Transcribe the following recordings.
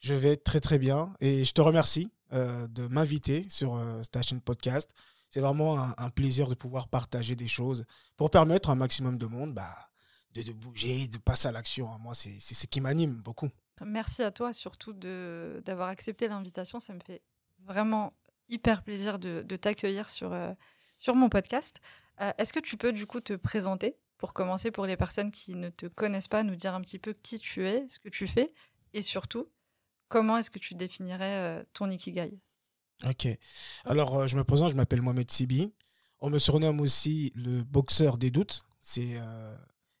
Je vais très très bien et je te remercie euh, de m'inviter sur euh, Station Podcast. C'est vraiment un, plaisir de pouvoir partager des choses pour permettre à un maximum de monde bah, de, de bouger, de passer à l'action. Moi, c'est ce qui m'anime beaucoup. Merci à toi surtout d'avoir accepté l'invitation. Ça me fait vraiment hyper plaisir de, de t'accueillir sur, euh, sur mon podcast. Est-ce que tu peux du coup te présenter pour commencer, pour les personnes qui ne te connaissent pas, nous dire un petit peu qui tu es, ce que tu fais, et surtout, comment est-ce que tu définirais euh, ton Ikigai? Ok. Alors, euh, je me présente, je m'appelle Mohamed Sibi. On me surnomme aussi le boxeur des doutes. C'est euh,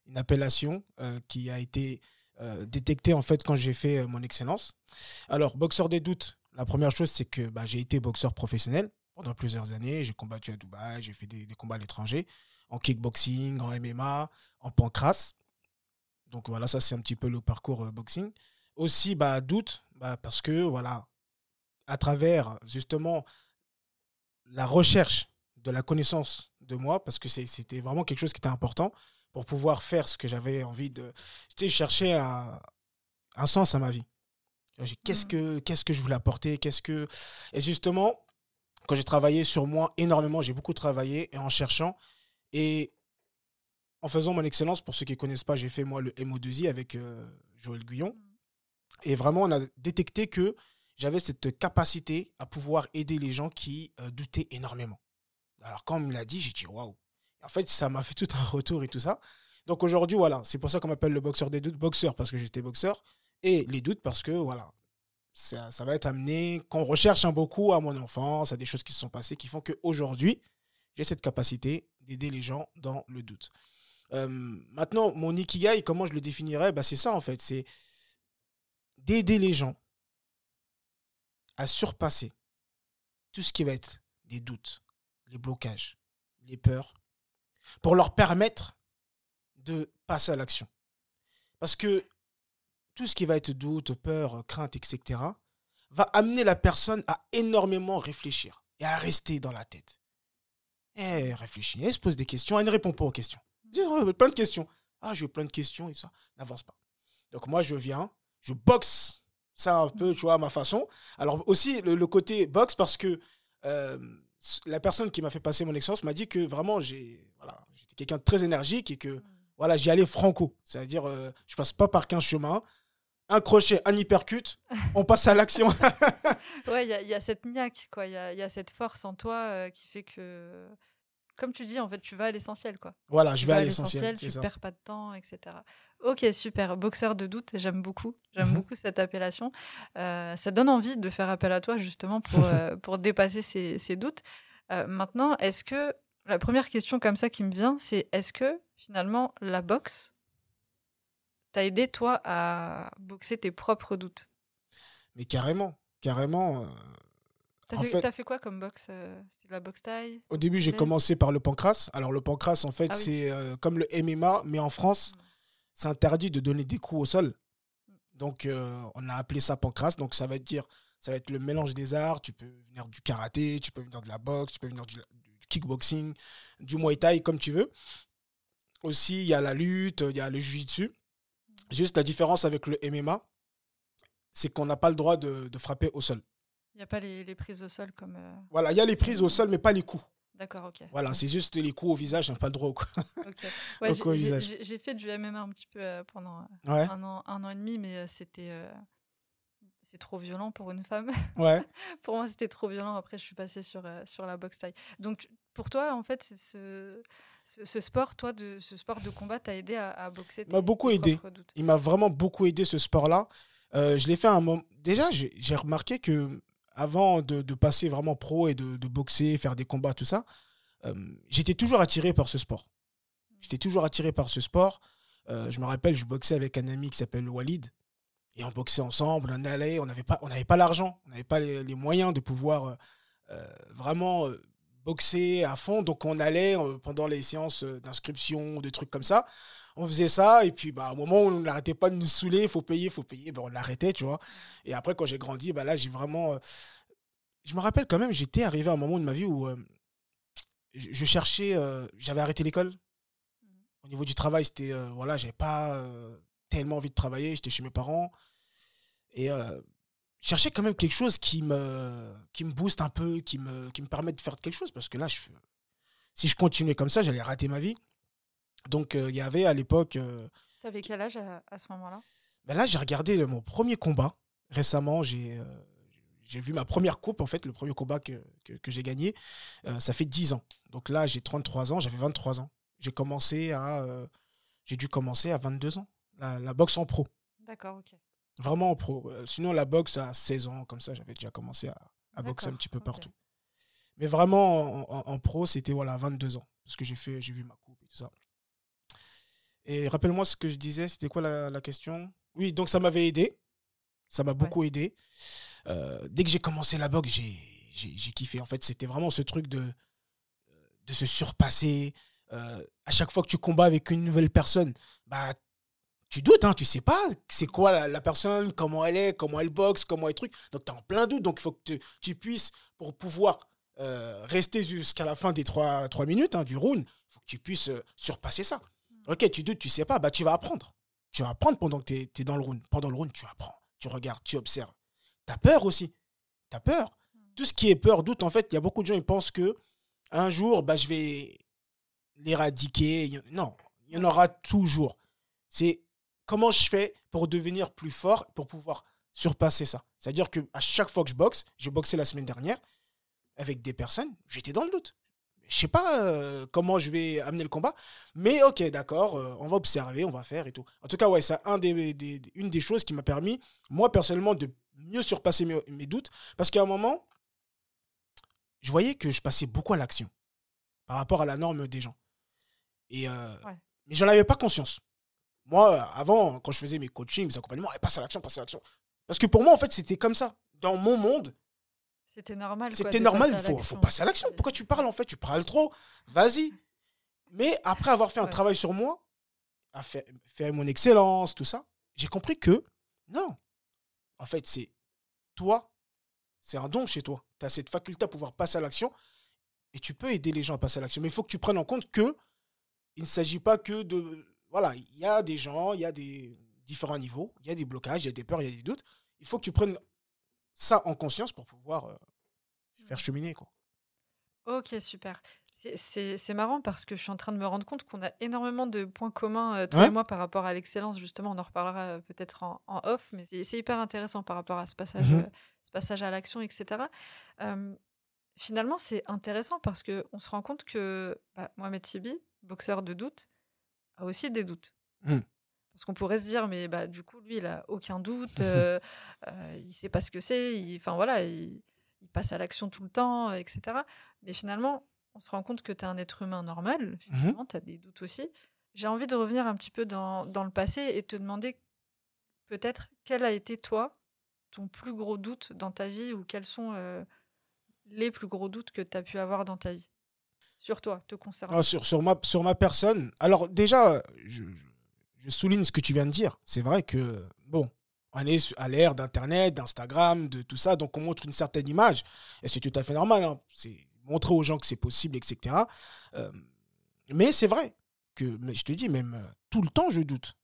une appellation qui a été détectée en fait quand j'ai fait mon excellence. Alors, boxeur des doutes, la première chose, c'est que bah, j'ai été boxeur professionnel pendant plusieurs années. J'ai combattu à Dubaï, j'ai fait des, combats à l'étranger en kickboxing, en MMA, en pancras. Donc voilà, ça c'est un petit peu le parcours boxing. Aussi, bah, doute, bah, parce que voilà, à travers justement la recherche de la connaissance de moi, parce que c'était vraiment quelque chose qui était important pour pouvoir faire ce que j'avais envie de. J'étais chercher un, un sens à ma vie. Qu'est-ce que, qu'est-ce que je voulais apporter? Qu'est-ce que... Et justement, quand j'ai travaillé sur moi énormément, j'ai beaucoup travaillé et en cherchant, et en faisant mon excellence, pour ceux qui ne connaissent pas, j'ai fait moi le MO2I avec euh, Joël Guyon. Et vraiment, on a détecté que j'avais cette capacité à pouvoir aider les gens qui euh, doutaient énormément. Alors, quand on me l'a dit, j'ai dit waouh. En fait, ça m'a fait tout un retour et tout ça. Donc aujourd'hui, voilà, c'est pour ça qu'on m'appelle le boxeur des doutes. Boxeur parce que j'étais boxeur. Et les doutes parce que, voilà, ça, va être amené, qu'on recherche un beaucoup à mon enfance, à des choses qui se sont passées qui font qu'aujourd'hui, j'ai cette capacité d'aider les gens dans le doute. Euh, maintenant, mon ikigai, comment je le définirais? Bah, C'est ça en fait, c'est d'aider les gens à surpasser tout ce qui va être des doutes, les blocages, les peurs, pour leur permettre de passer à l'action. Parce que tout ce qui va être doute, peur, crainte, etc., va amener la personne à énormément réfléchir et à rester dans la tête. Elle réfléchit, elle se pose des questions, elle ne répond pas aux questions. Elle plein de questions. Ah, j'ai plein de questions et ça. N'avance pas. Donc moi, je viens, je boxe ça un peu, tu vois, à ma façon. Alors aussi, le, côté boxe, parce que euh, la personne qui m'a fait passer mon expérience m'a dit que vraiment, j'ai, voilà, j'étais quelqu'un de très énergique et que voilà, j'y allais franco. C'est-à-dire, euh, je passe pas par 15 chemins. Un crochet, un hypercute, on passe à l'action. ouais, il y, a cette niaque, quoi. Il y a, cette force en toi euh, qui fait que, comme tu dis, en fait, tu vas à l'essentiel, quoi. Voilà, je vais à l'essentiel. Tu ne perds pas de temps, etc. Ok, super. Boxeur de doute, j'aime beaucoup. J'aime mhm. beaucoup cette appellation. Euh, ça donne envie de faire appel à toi, justement, pour, euh, pour dépasser ces, ces doutes. maintenant, est-ce que. La première question comme ça qui me vient, c'est est-ce que finalement la boxe t'as aidé, toi, à boxer tes propres doutes? Mais carrément, carrément. Euh, t'as fait, fait, quoi comme boxe euh, C'était de la boxe taille Au début, j'ai commencé par le pancras. Alors, le pancras, en fait, ah c'est euh, comme le MMA, mais en France, mm. c'est interdit de donner des coups au sol. Mm. Donc, on a appelé ça pancras. Donc, ça va dire, ça va être le mélange des arts. Tu peux venir du karaté, tu peux venir de la boxe, tu peux venir du, du kickboxing, du muay thai, comme tu veux. Aussi, il y a la lutte, il y a le jiu-jitsu. Juste la différence avec le MMA, c'est qu'on n'a pas le droit de, frapper au sol. Il n'y a pas les, prises au sol comme. Euh, voilà, il y a les prises au sol, mais pas les coups. D'accord, ok. Voilà, c'est juste les coups au visage, n'a pas le droit au, okay. J'ai fait du MMA un petit peu euh, pendant euh, un, an, un an et demi, mais c'était. c'est trop violent pour une femme. Ouais. pour moi, c'était trop violent. Après, je suis passée sur, sur la boxe taille. Donc, pour toi, en fait, c'est ce ce, sport, toi, de, ce sport de combat t'a aidé à, boxer m'a beaucoup aidé. Il m'a vraiment beaucoup aidé ce sport-là. Euh, je l'ai fait un moment. Déjà, j'ai remarqué que avant de, passer vraiment pro et de, boxer, faire des combats, tout ça, euh, j'étais toujours attiré par ce sport. J'étais toujours attiré par ce sport. Euh, je me rappelle, je boxais avec un ami qui s'appelle Walid. Et on boxait ensemble, on allait, on n'avait pas, on n'avait pas l'argent, on n'avait pas les, moyens de pouvoir vraiment boxer à fond. Donc on allait pendant les séances d'inscription, des trucs comme ça on faisait ça, et puis bah, au moment où on n'arrêtait pas de nous saouler, il faut payer, il faut payer, ben, on l'arrêtait, tu vois. Et après, quand j'ai grandi, bah, là, j'ai vraiment. Euh, je me rappelle quand même, j'étais arrivé à un moment de ma vie où euh, je, cherchais. Euh, j'avais arrêté l'école. Au niveau du travail, c'était. voilà, j'avais pas tellement envie de travailler, j'étais chez mes parents. Et cherchais quand même quelque chose qui me, qui me booste un peu, qui me, qui me permet de faire quelque chose, parce que là, je, si je continuais comme ça, j'allais rater ma vie. Donc, euh, il y avait à l'époque. Euh, tu avais quel âge à, ce moment-là? Ben Là, j'ai regardé mon premier combat. Récemment, j'ai euh, j'ai vu ma première coupe, en fait, le premier combat que, que, j'ai gagné. ça fait 10 ans. Donc là, j'ai 33 ans, j'avais 23 ans. J'ai commencé à. j'ai dû commencer à 22 ans. La, boxe en pro. D'accord, ok. Vraiment en pro. sinon, la boxe à 16 ans, comme ça, j'avais déjà commencé à, à boxer un petit peu partout. Mais vraiment, en, en pro, c'était voilà, 22 ans. Parce que j'ai fait, j'ai vu ma coupe et tout ça. Et rappelle-moi ce que je disais, c'était quoi la, question? Oui, donc ça m'avait aidé. Ça m'a beaucoup aidé. Euh, dès que j'ai commencé la boxe, j'ai kiffé. En fait, c'était vraiment ce truc de, de se surpasser. Euh, à chaque fois que tu combats avec une nouvelle personne, bah, tu doutes, hein, tu sais pas c'est quoi la, personne, comment elle est, comment elle boxe, comment elle truc. Donc, tu es en plein doute. Donc, il faut que tu, puisses, pour pouvoir euh, rester jusqu'à la fin des trois, trois minutes hein, du round, il faut que tu puisses surpasser ça. Ok, tu doutes, tu sais pas, bah tu vas apprendre. Tu vas apprendre pendant que tu es, dans le round. Pendant le round, tu apprends, tu regardes, tu observes. Tu as peur aussi. Tu as peur. Hmm. Tout ce qui est peur, doute, en fait, il y a beaucoup de gens qui pensent que un jour, bah, je vais l'éradiquer. Non, il y en aura toujours. C'est comment je fais pour devenir plus fort, pour pouvoir surpasser ça. C'est-à-dire qu'à chaque fois que je boxe, j'ai boxé la semaine dernière avec des personnes, j'étais dans le doute je sais pas euh, comment je vais amener le combat, mais ok, d'accord, euh, on va observer, on va faire et tout. En tout cas, ouais, c'est un des, une des choses qui m'a permis, moi personnellement, de mieux surpasser mes, doutes, parce qu'à un moment, je voyais que je passais beaucoup à l'action par rapport à la norme des gens. Et, euh, Mais j'en avais pas conscience. Moi, avant, quand je faisais mes coachings, mes accompagnements, passe à l'action, passe à l'action. Parce que pour moi, en fait, c'était comme ça. Dans mon monde, c'était normal. C'était normal, il faut, faut, passer à l'action. Pourquoi tu parles en fait? Tu parles trop. Vas-y. Mais après avoir fait un travail sur moi, à faire, mon excellence, tout ça, j'ai compris que non. En fait, c'est toi, c'est un don chez toi. Tu as cette faculté à pouvoir passer à l'action et tu peux aider les gens à passer à l'action. Mais il faut que tu prennes en compte que il ne s'agit pas que de. Voilà, il y a des gens, il y a des différents niveaux, il y a des blocages, il y a des peurs, il y a des doutes. Il faut que tu prennes ça en conscience pour pouvoir euh, faire cheminer. Quoi. Ok, super. C'est marrant parce que je suis en train de me rendre compte qu'on a énormément de points communs, euh, toi et moi, par rapport à l'excellence. Justement, on en reparlera euh, peut-être en, off, mais c'est hyper intéressant par rapport à ce passage, mmh ce passage à l'action, etc. finalement, c'est intéressant parce qu'on se rend compte que bah, Mohamed Tibi, boxeur de doute, a aussi des doutes. Mmh. Parce qu'on pourrait se dire, mais bah, du coup, lui, il a aucun doute, euh, euh, il sait pas ce que c'est, enfin voilà, il, passe à l'action tout le temps, etc. Mais finalement, on se rend compte que tu es un être humain normal, finalement, mmh tu as des doutes aussi. J'ai envie de revenir un petit peu dans, dans le passé et te demander peut-être quel a été, toi, ton plus gros doute dans ta vie ou quels sont euh, les plus gros doutes que tu as pu avoir dans ta vie? Sur toi, te concernant. Ah, sur, sur, ma, sur ma personne. Alors déjà, je je souligne ce que tu viens de dire. C'est vrai que, bon, on est à l'ère d'Internet, d'Instagram, de tout ça, donc on montre une certaine image. Et c'est tout à fait normal. Hein. C'est montrer aux gens que c'est possible, etc. Euh, mais c'est vrai que, mais je te dis, même euh, tout le temps, je doute.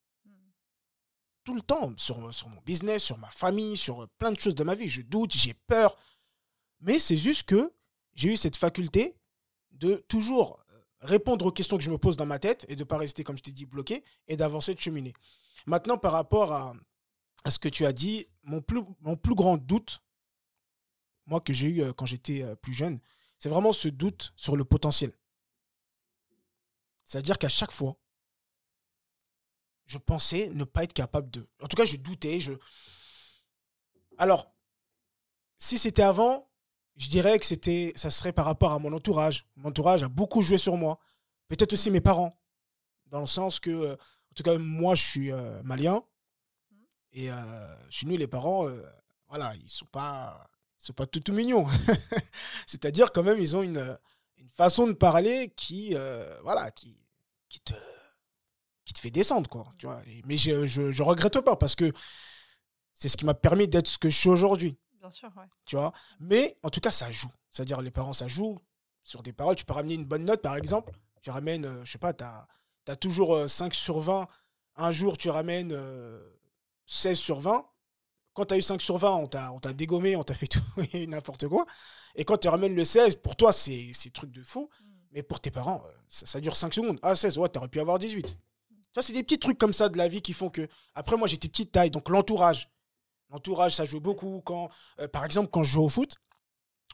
Tout le temps, sur, sur mon business, sur ma famille, sur plein de choses de ma vie, je doute, j'ai peur. Mais c'est juste que j'ai eu cette faculté de toujours répondre aux questions que je me pose dans ma tête et de ne pas rester, comme je t'ai dit, bloqué et d'avancer, de cheminer. Maintenant, par rapport à, ce que tu as dit, mon plus, grand doute, moi que j'ai eu euh, quand j'étais euh, plus jeune, c'est vraiment ce doute sur le potentiel. C'est-à-dire qu'à chaque fois, je pensais ne pas être capable de. En tout cas, je doutais. Alors, si c'était avant, je dirais que c'était, ça serait par rapport à mon entourage. Mon entourage a beaucoup joué sur moi. Peut-être aussi mes parents. Dans le sens que, euh, en tout cas, moi, je suis euh, malien. Et euh, chez nous, les parents, voilà, ils sont pas, ils sont pas tout, tout mignons. C'est-à-dire, quand même, ils ont une, une façon de parler qui, voilà, qui, qui te, qui te fait descendre, quoi. Tu vois. Mais je, je regrette pas parce que c'est ce qui m'a permis d'être ce que je suis aujourd'hui Bien sûr, ouais. tu vois? Mais en tout cas, ça joue. C'est-à-dire, les parents, ça joue sur des paroles. Tu peux ramener une bonne note, par exemple. Tu ramènes, euh, je sais pas, tu as, toujours euh, 5 sur 20. Un jour, tu ramènes euh, 16 sur 20. Quand tu as eu 5 sur 20, on t'a dégommé, on t'a fait tout et n'importe quoi. Et quand tu ramènes le 16, pour toi, c'est c'est truc de fou. Mm. Mais pour tes parents, euh, ça, ça dure 5 secondes. Ah, 16, ouais, t'aurais pu avoir 18. Tu vois, c'est des petits trucs comme ça de la vie qui font que. Après, moi, j'étais petite taille, donc l'entourage. L'entourage, ça jouait beaucoup. Quand, euh, par exemple, quand je jouais au foot,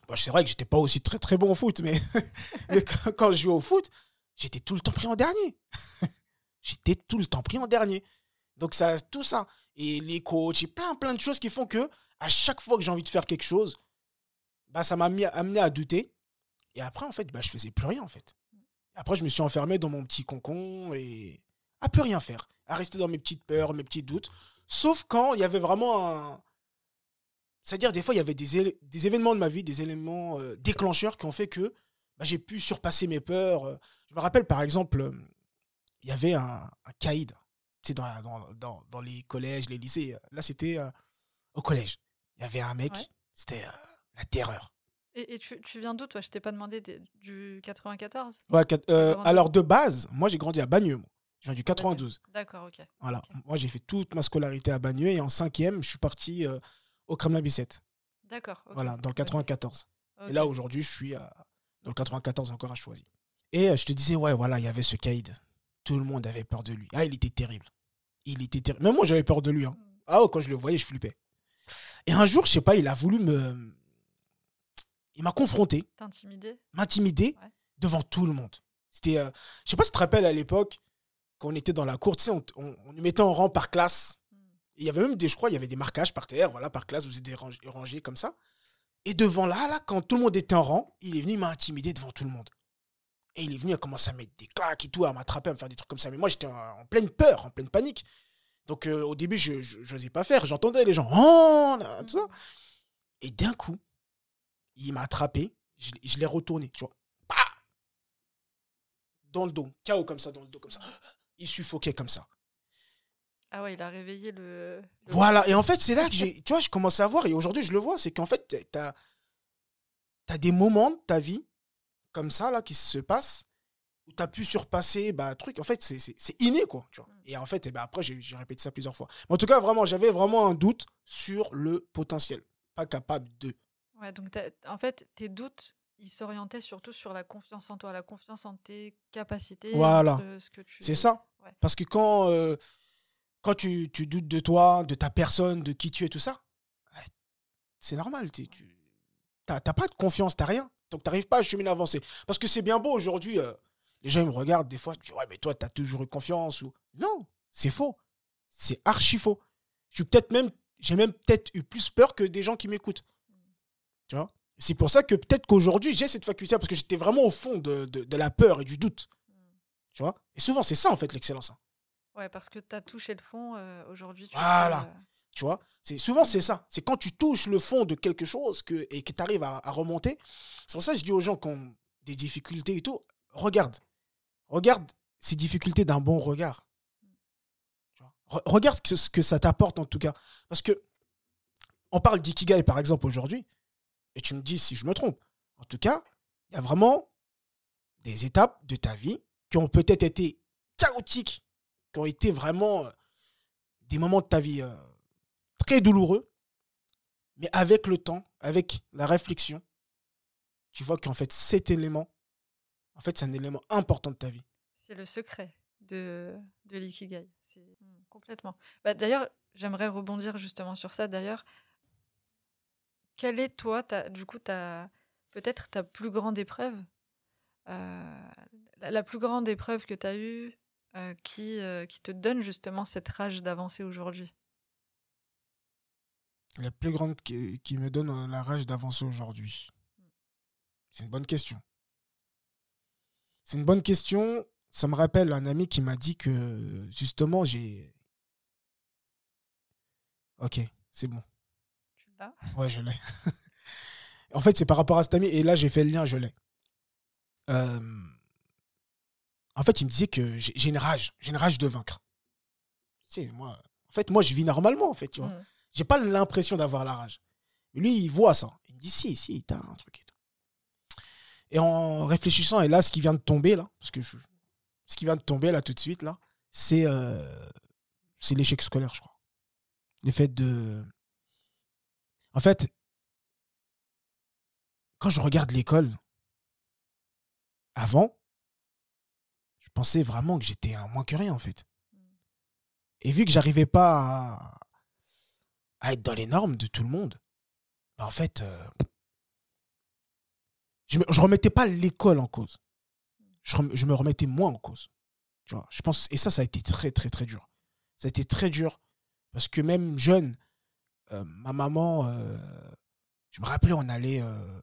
bah, c'est vrai que j'étais pas aussi très très bon au foot, mais, mais quand, je jouais au foot, j'étais tout le temps pris en dernier. j'étais tout le temps pris en dernier. Donc, ça, tout ça. Et les coachs, et plein plein de choses qui font que, à chaque fois que j'ai envie de faire quelque chose, bah, ça m'a amené à douter. Et après, en fait, bah, je faisais plus rien, en fait. Après, je me suis enfermé dans mon petit concon et à plus rien faire. À rester dans mes petites peurs, mes petits doutes. Sauf quand il y avait vraiment un. C'est-à-dire, des fois, il y avait des, des événements de ma vie, des éléments euh, déclencheurs qui ont fait que bah, j'ai pu surpasser mes peurs. Euh, Je me rappelle, par exemple, euh, il y avait un, un caïd. Tu sais, dans, la- dans, dans, dans les collèges, les lycées. Là, c'était euh, au collège. Il y avait un mec, Ouais. c'était euh, la terreur. Et, et tu, tu viens d'où, toi? Je t'ai pas demandé des- du 94 Ouais, quat- euh, grandi alors, de base, moi, j'ai grandi à Bagneux. moi. Je viens du 92. D'accord, ok. Voilà. Moi, j'ai fait toute ma scolarité à Bagneux et en cinquième, je suis parti euh, au Kremlin Bicêtre. D'accord. ok. Voilà, dans le Ok. 94. Ok. Et là, aujourd'hui, je suis à- dans le 94 encore à Choisy. Et euh, je te disais, ouais, voilà, il y avait ce caïd. Tout le monde avait peur de lui. Ah, il était terrible. Il était terrible. Même moi, j'avais peur de lui. hein. Mm. Ah, oh, quand je le voyais, je flippais. Et un jour, je sais pas, il a voulu me. Il m'a confronté, T'intimider? M'intimider Ouais. devant tout le monde. C'était. euh, Je sais pas si tu te rappelles à l'époque, quand on était dans la cour, tu sais, on, nous mettait en rang par classe. Il y avait même des, je crois, il y avait des marquages par terre, voilà, par classe, vous êtes rangés, rangés comme ça. Et devant là, là, quand tout le monde était en rang, il est venu m'intimider devant tout le monde. Et il est venu à commencer à mettre des claques et tout, à m'attraper, à me faire des trucs comme ça. Mais moi, j'étais en, pleine peur, en pleine panique. Donc euh, au début, je n'osais pas faire. J'entendais les gens, oh, tout ça. Et d'un coup, il m'a attrapé, je, l'ai- retourné, tu vois. Dans le dos, KO comme ça, dans le dos, comme ça. Il suffoquait comme ça. Ah ouais, il a réveillé le. le- Voilà, et en fait, c'est là que j'ai, tu vois, je commence à voir, et aujourd'hui, je le vois, c'est qu'en fait, tu as, des moments de ta vie, comme ça, là, qui se passent, où tu as pu surpasser, bah, truc, en fait, c'est- inné, quoi, tu vois. Mm. Et en fait, eh ben, après, j'ai répété ça plusieurs fois. Mais en tout cas, vraiment, j'avais vraiment un doute sur le potentiel. Pas capable de. Ouais, donc en fait, tes doutes, ils s'orientaient surtout sur la confiance en toi, la confiance en tes capacités. Voilà. entre ce que tu... C'est ça. Ouais. Parce que quand, euh, quand tu, tu doutes de toi, de ta personne, de qui tu es, tout ça, c'est normal. Tu tu- t'as t'as pas de confiance, t'as rien. Donc t'arrives pas à cheminer avancer. Parce que c'est bien beau aujourd'hui. euh, les gens ils me regardent des fois, tu dis, ouais, mais toi, t'as toujours eu confiance. ou Non, c'est faux. C'est archi faux. Je suis peut-être même, j'ai même peut-être eu plus peur que des gens qui m'écoutent. Tu vois? C'est pour ça que peut-être qu'aujourd'hui, j'ai cette faculté parce que j'étais vraiment au fond de, de- de la peur et du doute. Mm. Tu vois? Et souvent, c'est ça, en fait, l'excellence. hein. Ouais, parce que tu as touché le fond euh, aujourd'hui. Voilà. sais, euh, Tu vois? C'est Souvent, c'est ça. C'est quand tu touches le fond de quelque chose que, et que tu arrives à, à remonter. C'est pour ça que je dis aux gens qui ont des difficultés et tout, regarde. Regarde ces difficultés d'un bon regard. Tu vois? Re- regarde ce que ça t'apporte en tout cas. Parce que on parle d'ikigai par exemple aujourd'hui, et tu me dis si je me trompe. En tout cas, il y a vraiment des étapes de ta vie qui ont peut-être été chaotiques, qui ont été vraiment euh, des moments de ta vie euh, très douloureux, mais avec le temps, avec la réflexion, tu vois qu'en fait cet élément, en fait c'est un élément important de ta vie. C'est le secret de, de l'ikigai. C'est mm, complètement. Bah, d'ailleurs, j'aimerais rebondir justement sur ça. D'ailleurs, quelle est toi, du coup, ta, peut-être ta plus grande épreuve euh, la, plus grande épreuve que tu as eue euh, qui, euh, qui te donne justement cette rage d'avancer aujourd'hui? La plus grande qui, qui me donne la rage d'avancer aujourd'hui. C'est une bonne question. C'est une bonne question. Ça me rappelle un ami qui m'a dit que justement j'ai Ok, c'est bon. Ouais, je l'ai. en fait, c'est par rapport à cet ami. Et là, j'ai fait le lien, je l'ai. Euh, En fait, il me disait que j'ai une rage. J'ai une rage de vaincre. Tu sais, moi, en fait, moi, je vis normalement, en fait, tu vois. Mm. J'ai pas l'impression d'avoir la rage. Mais lui, il voit ça. Il me dit, si, si, t'as un truc et tout. Et en réfléchissant, et là, ce qui vient de tomber, là, parce que je- ce qui vient de tomber, là, tout de suite, là, c'est euh, c'est l'échec scolaire, je crois. Le fait de. En fait, quand je regarde l'école, avant, je pensais vraiment que j'étais un moins que rien, en fait. Et vu que j'arrivais pas à, être dans les normes de tout le monde, bah, en fait, euh, je, je remettais pas l'école en cause. Je, me remettais moins en cause. Tu vois, je pense, et ça, ça a été très, très, très dur. Ça a été très dur parce que même jeune, euh, ma maman, euh, je me rappelais, on allait, euh,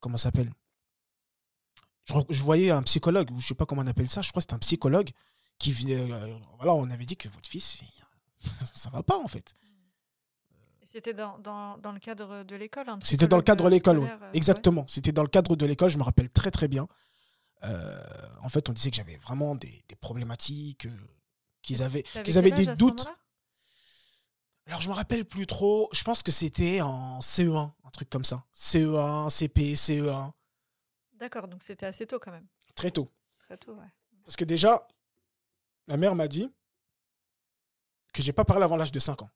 comment ça s'appelle? Je, voyais un psychologue, ou je sais pas comment on appelle ça, je crois que c'était un psychologue qui venait, voilà, on avait dit que votre fils, il- ça va pas en fait. C'était dans, dans, dans le cadre de l'école un C'était dans le cadre de l'école, euh, exactement. C'était dans le cadre de l'école, je me rappelle très très bien. En fait, on disait que j'avais vraiment des, des problématiques, qu'ils avaient, qu'ils avaient des doutes. Alors, je me rappelle plus trop. Je pense que c'était en CE1, un truc comme ça. CE1, CP, CE1, D'accord, donc c'était assez tôt quand même. très tôt. Très tôt, ouais. Parce que déjà, la mère m'a dit que j'ai pas parlé avant l'âge de 5 ans.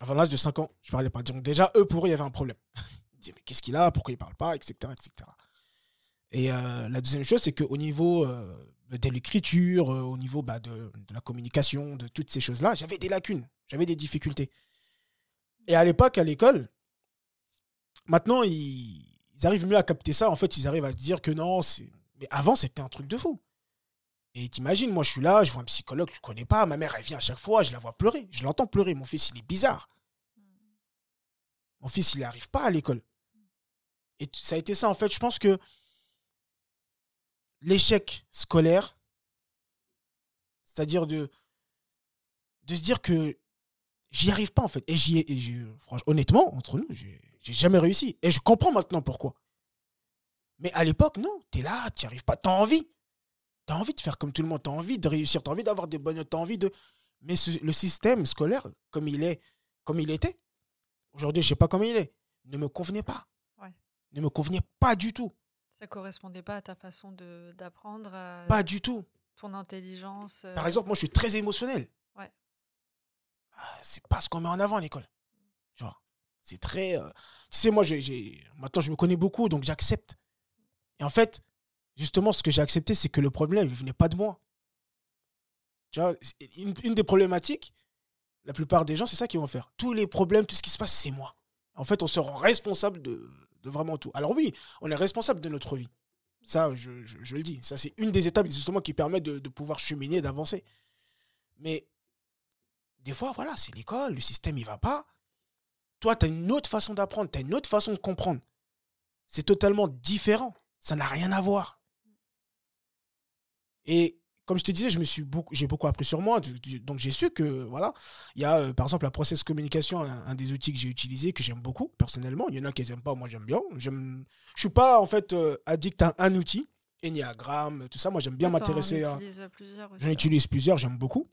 Avant l'âge de 5 ans, je parlais pas. Donc déjà, eux, pour eux, il y avait un problème. Ils disaient, mais qu'est-ce qu'il a? Pourquoi il parle pas? Etc. etc. Et euh, la deuxième chose, c'est qu'au niveau euh, de l'écriture, euh, au niveau bah, de, la communication, de toutes ces choses-là, j'avais des lacunes, j'avais des difficultés. Et à l'époque, à l'école, maintenant, ils, arrivent mieux à capter ça. En fait, ils arrivent à dire que non. Mais avant, c'était un truc de fou. Et t'imagines, moi, je suis là, je vois un psychologue je connais pas. Ma mère, elle vient à chaque fois, je la vois pleurer. Je l'entends pleurer. Mon fils, il est bizarre. Mon fils, il n'arrive pas à l'école. Et ça a été ça, en fait. Je pense que l'échec scolaire, c'est-à-dire de, de se dire que j'y arrive pas, en fait. Et j'y ai, et franchement, honnêtement, entre nous, j'ai j'ai jamais réussi. Et je comprends maintenant pourquoi. Mais à l'époque, non. T'es là, t'y arrives pas. T'as envie. T'as envie de faire comme tout le monde. T'as envie de réussir. T'as envie d'avoir des bonnes notes. T'as envie de. Mais ce- le système scolaire, comme il est, comme il était, aujourd'hui, je sais pas comment il est, ne me convenait pas. Ouais. Ne me convenait pas du tout. Ça correspondait pas à ta façon de- d'apprendre, Pas du tout. ton intelligence. euh, Par exemple, moi, je suis très émotionnel. Ouais. Ah, C'est pas ce qu'on met en avant à l'école. Tu vois. C'est très. euh, Tu sais, moi, j'ai- j'ai- maintenant, je me connais beaucoup, donc j'accepte. Et en fait, justement, ce que j'ai accepté, c'est que le problème, il venait pas de moi. Tu vois, une des problématiques, la plupart des gens, c'est ça qu'ils vont faire. Tous les problèmes, tout ce qui se passe, c'est moi. En fait, on se rend responsable de, de vraiment tout. Alors oui, on est responsable de notre vie. Ça, je, le dis. Ça, c'est une des étapes, justement, qui permet de, de pouvoir cheminer, d'avancer. Mais des fois, voilà, c'est l'école, le système, il va pas. Toi, tu as une autre façon d'apprendre, tu as une autre façon de comprendre. C'est totalement différent. Ça n'a rien à voir. Et comme je te disais, je me suis beaucoup, j'ai beaucoup appris sur moi. Donc j'ai su que, voilà, il y a euh, par exemple la process communication, un, un des outils que j'ai utilisé, que j'aime beaucoup personnellement. Il y en a qui n'aiment pas, moi j'aime bien. J'aime, je suis pas en fait euh, addict à un outil, Enneagram, tout ça. Moi j'aime bien m'intéresser à. J'en utilise plusieurs, j'aime beaucoup.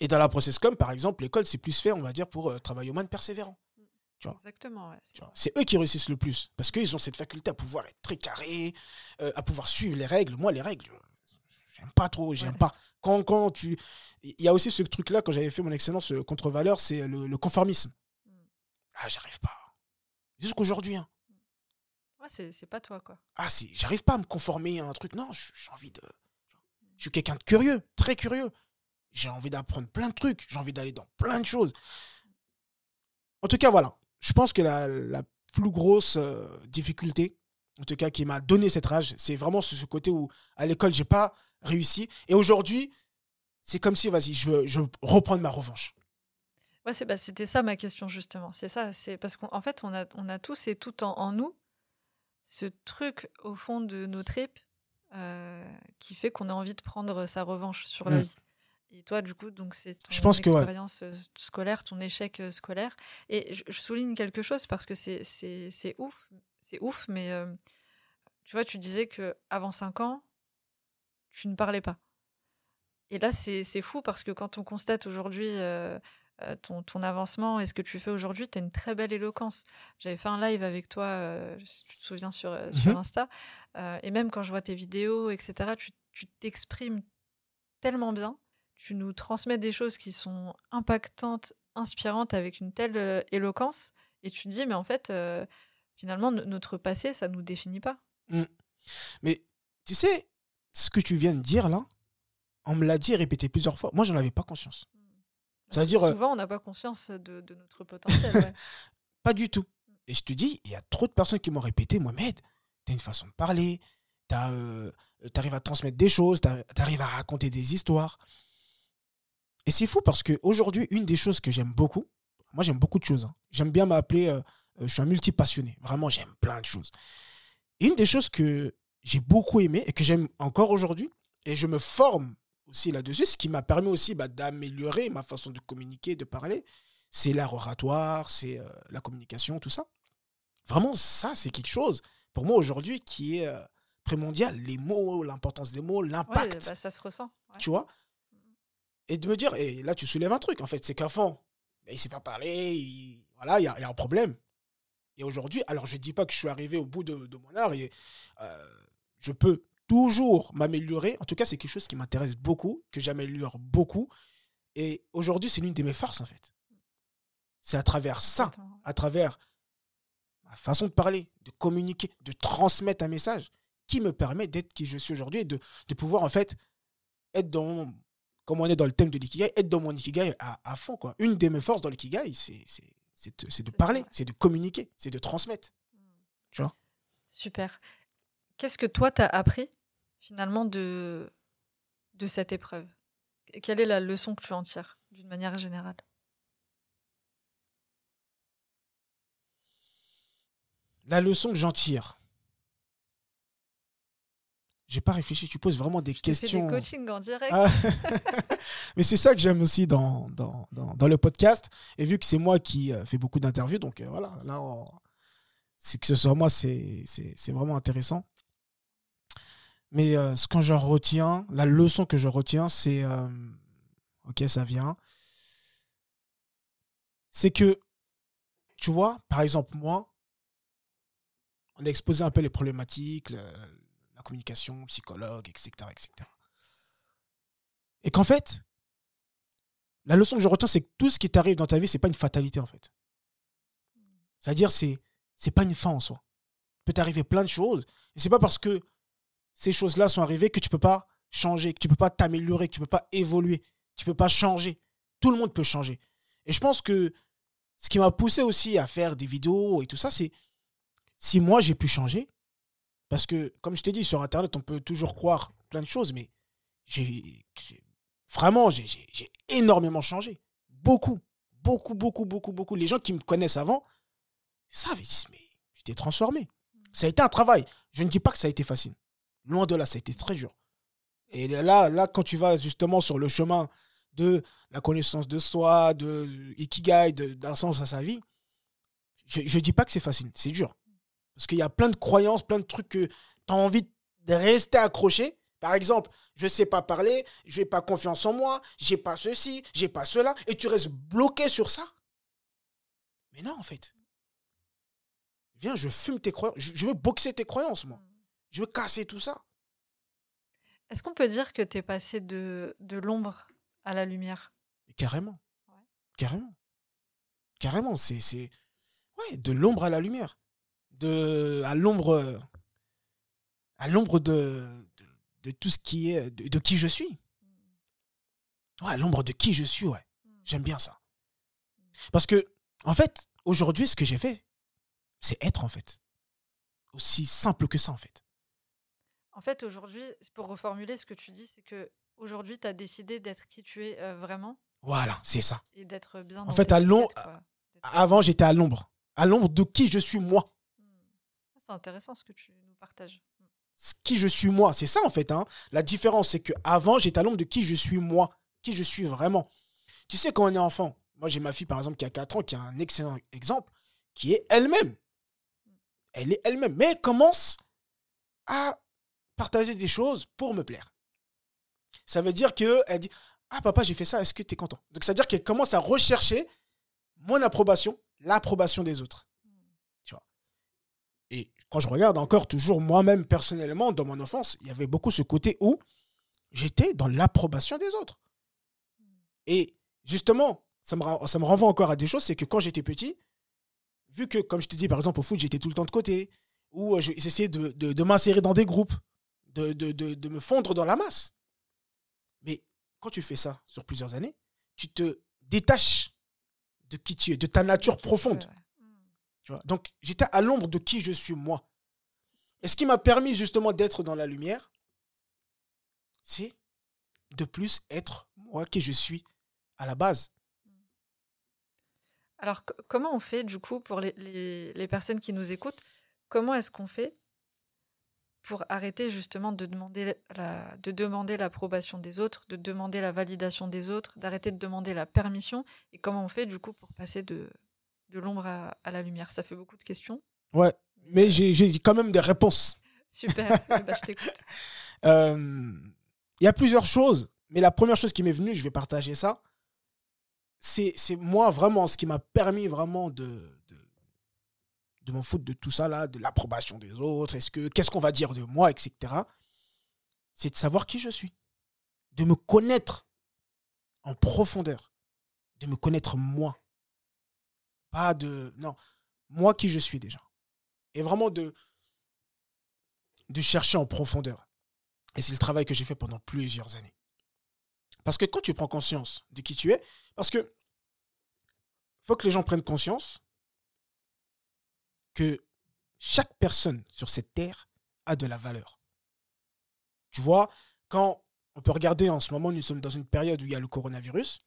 Et dans la process com, par exemple, l'école, c'est plus fait, on va dire, pour euh, travailler au moins persévérant. tu vois? Exactement, ouais. c'est- eux qui réussissent le plus. Parce qu'ils ont cette faculté à pouvoir être très carré, euh, à pouvoir suivre les règles. Moi, les règles, j'aime pas trop, j'aime Ouais. pas. Quand, quand tu... Il y a aussi ce truc-là, quand j'avais fait mon excellence euh, contre valeur, c'est le, le conformisme. Mm. Ah, j'arrive pas. Jusqu'aujourd'hui. Hein. Ouais, c'est c'est pas toi, quoi. Ah, si, j'arrive pas à me conformer à un truc. Non, j'ai envie de. Je suis quelqu'un de curieux, très curieux. J'ai envie d'apprendre plein de trucs. J'ai envie d'aller dans plein de choses. En tout cas, voilà. Je pense que la, la plus grosse euh, difficulté, en tout cas, qui m'a donné cette rage, c'est vraiment ce, ce côté où, à l'école, j'ai pas réussi. Et aujourd'hui, c'est comme si, vas-y, je veux, je veux reprendre ma revanche. Ouais, c'est bah, c'était ça ma question justement. C'est ça, c'est parce qu'en en fait on a on a tous et tout en, en nous ce truc au fond de nos tripes euh, qui fait qu'on a envie de prendre sa revanche sur la Mm. vie. Et toi, du coup, donc c'est ton Je pense que, ouais. expérience euh, scolaire, ton échec euh, scolaire. Et je, je souligne quelque chose parce que c'est c'est- c'est ouf, c'est ouf, mais euh, tu vois, tu disais que avant 5 ans, tu ne parlais pas. Et là, c'est fou parce que quand on constate aujourd'hui euh, euh, ton, ton avancement et ce que tu fais aujourd'hui, tu as une très belle éloquence. J'avais fait un live avec toi, euh, si tu te souviens, sur, sur Mhm. Insta. euh, et même quand je vois tes vidéos, etc., tu tu t'exprimes tellement bien. Tu nous transmets des choses qui sont impactantes, inspirantes, avec une telle éloquence. Et tu te dis, mais en fait, finalement, no- notre passé, ça ne nous définit pas. Mais tu sais, ce que tu viens de dire là, on me l'a dit et répété plusieurs fois. Moi, j'en avais pas conscience. Ça veut dire, euh, Souvent, on n'a pas conscience de, de notre potentiel. ouais. Pas du tout. Et je te dis, il y a trop de personnes qui m'ont répété Mohamed, tu as une façon de parler, tu arrives à transmettre des choses, tu arrives à raconter des histoires. Et c'est fou parce qu'aujourd'hui, une des choses que j'aime beaucoup, moi j'aime beaucoup de choses. hein. J'aime bien m'appeler, euh, euh, je suis un multipassionné. Vraiment, j'aime plein de choses. Et une des choses que j'ai beaucoup aimé et que j'aime encore aujourd'hui, et je me forme aussi là-dessus, ce qui m'a permis aussi bah, d'améliorer ma façon de communiquer, de parler, c'est l'art oratoire, c'est euh, la communication, tout ça. Vraiment, ça, c'est quelque chose, pour moi, aujourd'hui, qui est euh, primordial. Les mots, l'importance des mots, Ouais, l'impact, bah, ça se ressent. ouais. tu vois? Et de me dire, et là, tu soulèves un truc, en fait, c'est qu'enfant, il ne sait pas parler, il- voilà, il y a, il y a un problème. Et aujourd'hui, alors je ne dis pas que je suis arrivé au bout de, de mon art et euh, je peux toujours m'améliorer. En tout cas, c'est quelque chose qui m'intéresse beaucoup, que j'améliore beaucoup. Et aujourd'hui, c'est l'une de mes forces, en fait. C'est à travers ça, à travers ma façon de parler, de communiquer, de transmettre un message qui me permet d'être qui je suis aujourd'hui et de, de pouvoir, en fait, être dans mon- comme on est dans le thème de l'ikigai, être dans mon ikigai à, à fond. Quoi. Une de mes forces dans l'ikigai, c'est de, de parler, c'est de communiquer, c'est de transmettre. Tu vois? Super. Qu'est-ce que toi, t'as appris finalement de, de cette épreuve? Quelle est la leçon que tu en tires d'une manière générale? La leçon que j'en tire. J'ai pas réfléchi, tu poses vraiment des Je te fais questions. des coachings en direct. Ah. Mais c'est ça que j'aime aussi dans, dans, dans, dans le podcast. Et vu que c'est moi qui euh, fais beaucoup d'interviews, donc euh, voilà, là, on- c'est que ce soit moi, c'est vraiment intéressant. Mais euh, ce que j'en retiens, la leçon que je retiens, c'est. euh, ok, ça vient. C'est que, tu vois, par exemple, moi, on a exposé un peu les problématiques, le- la communication, psychologue, etc. etc. Et qu'en fait, la leçon que je retiens, c'est que tout ce qui t'arrive dans ta vie, c'est pas une fatalité, en fait. C'est-à-dire, c'est c'est pas une fin en soi. Il peut t'arriver plein de choses. Et c'est pas parce que ces choses-là sont arrivées que tu peux pas changer, que tu peux pas t'améliorer, que tu peux pas évoluer, tu peux pas changer. Tout le monde peut changer. Et je pense que ce qui m'a poussé aussi à faire des vidéos et tout ça, c'est si moi j'ai pu changer, parce que comme je t'ai dit, sur Internet, on peut toujours croire plein de choses, mais j'ai vraiment, j'ai énormément changé. Beaucoup, beaucoup, beaucoup, beaucoup, beaucoup. Les gens qui me connaissent avant savent, ils disent, mais tu t'es transformé. Ça a été un travail. Je ne dis pas que ça a été facile. Loin de là, ça a été très dur. Et là, là, quand tu vas justement sur le chemin de la connaissance de soi, de ikigai, d'un sens à sa vie, je ne dis pas que c'est facile, c'est dur. Parce qu'il y a plein de croyances, plein de trucs que tu as envie de rester accroché. Par exemple, je ne sais pas parler, je n'ai pas confiance en moi, j'ai pas ceci, j'ai pas cela, et tu restes bloqué sur ça. Mais non, en fait. Viens, je fume tes croyances, je je veux boxer tes croyances, moi. Je veux casser tout ça. Est-ce qu'on peut dire que tu es passé de, de l'ombre à la lumière? Carrément. Ouais. Carrément. Carrément. C'est, c'est... Ouais, de l'ombre à la lumière. De... À l'ombre... À l'ombre de... de, de tout ce qui est... De, de qui je suis. Ouais, à l'ombre de qui je suis, ouais. J'aime bien ça. Parce que, en fait, aujourd'hui, ce que j'ai fait, c'est être, en fait. Aussi simple que ça, en fait. En fait, aujourd'hui, pour reformuler ce que tu dis, c'est que aujourd'hui, tu as décidé d'être qui tu es euh, vraiment Voilà, c'est ça. et d'être bien En fait, à Avant, j'étais à l'ombre. À l'ombre de qui je suis, moi. Hmm. C'est intéressant ce que tu nous partages. qui je suis moi. C'est ça en fait. Hein. La différence, c'est que avant j'étais à l'ombre de qui je suis moi. qui je suis vraiment. Tu sais, quand on est enfant, moi j'ai ma fille par exemple qui a 4 ans, qui a un excellent exemple, qui est elle-même. Elle est elle-même, mais elle commence à partager des choses pour me plaire. Ça veut dire qu'elle dit Ah papa, j'ai fait ça, est-ce que tu es content? Donc ça veut dire qu'elle commence à rechercher mon approbation, l'approbation des autres. Tu vois. Et quand je regarde encore toujours moi-même personnellement dans mon enfance, il y avait beaucoup ce côté où j'étais dans l'approbation des autres. Et justement, ça me, ça me renvoie encore à des choses, c'est que quand j'étais petit, vu que, comme je te dis, par exemple, au foot, j'étais tout le temps de côté, ou euh, j'essayais de, de, de m'insérer dans des groupes, de, de, de, me fondre dans la masse. Mais quand tu fais ça sur plusieurs années, tu te détaches de qui tu es, de ta nature profonde. Tu vois Donc, j'étais à l'ombre de qui je suis moi. Et ce qui m'a permis justement d'être dans la lumière, c'est de plus être moi qui je suis à la base. Alors, comment on fait du coup pour les, les, personnes qui nous écoutent Comment est-ce qu'on fait pour arrêter justement de demander, la, de demander l'approbation des autres, de demander la validation des autres, d'arrêter de demander la permission Et comment on fait du coup pour passer de, de l'ombre à, à, la lumière? Ça fait beaucoup de questions. Ouais, mais euh, j'ai quand même des réponses. Super, eh ben, je t'écoute. Euh, il y a plusieurs choses, mais la première chose qui m'est venue, je vais partager ça, c'est moi vraiment ce qui m'a permis vraiment de, de m'en foutre de tout ça là, de l'approbation des autres, est-ce que qu'est-ce qu'on va dire de moi, etc. C'est de savoir qui je suis, de me connaître en profondeur, de me connaître moi. Pas de. Non, moi qui je suis déjà. Et vraiment de, de chercher en profondeur. Et c'est le travail que j'ai fait pendant plusieurs années. Parce que quand tu prends conscience de qui tu es, parce que faut que les gens prennent conscience que chaque personne sur cette terre a de la valeur. Tu vois, quand on peut regarder en ce moment, nous sommes dans une période où il y a le coronavirus,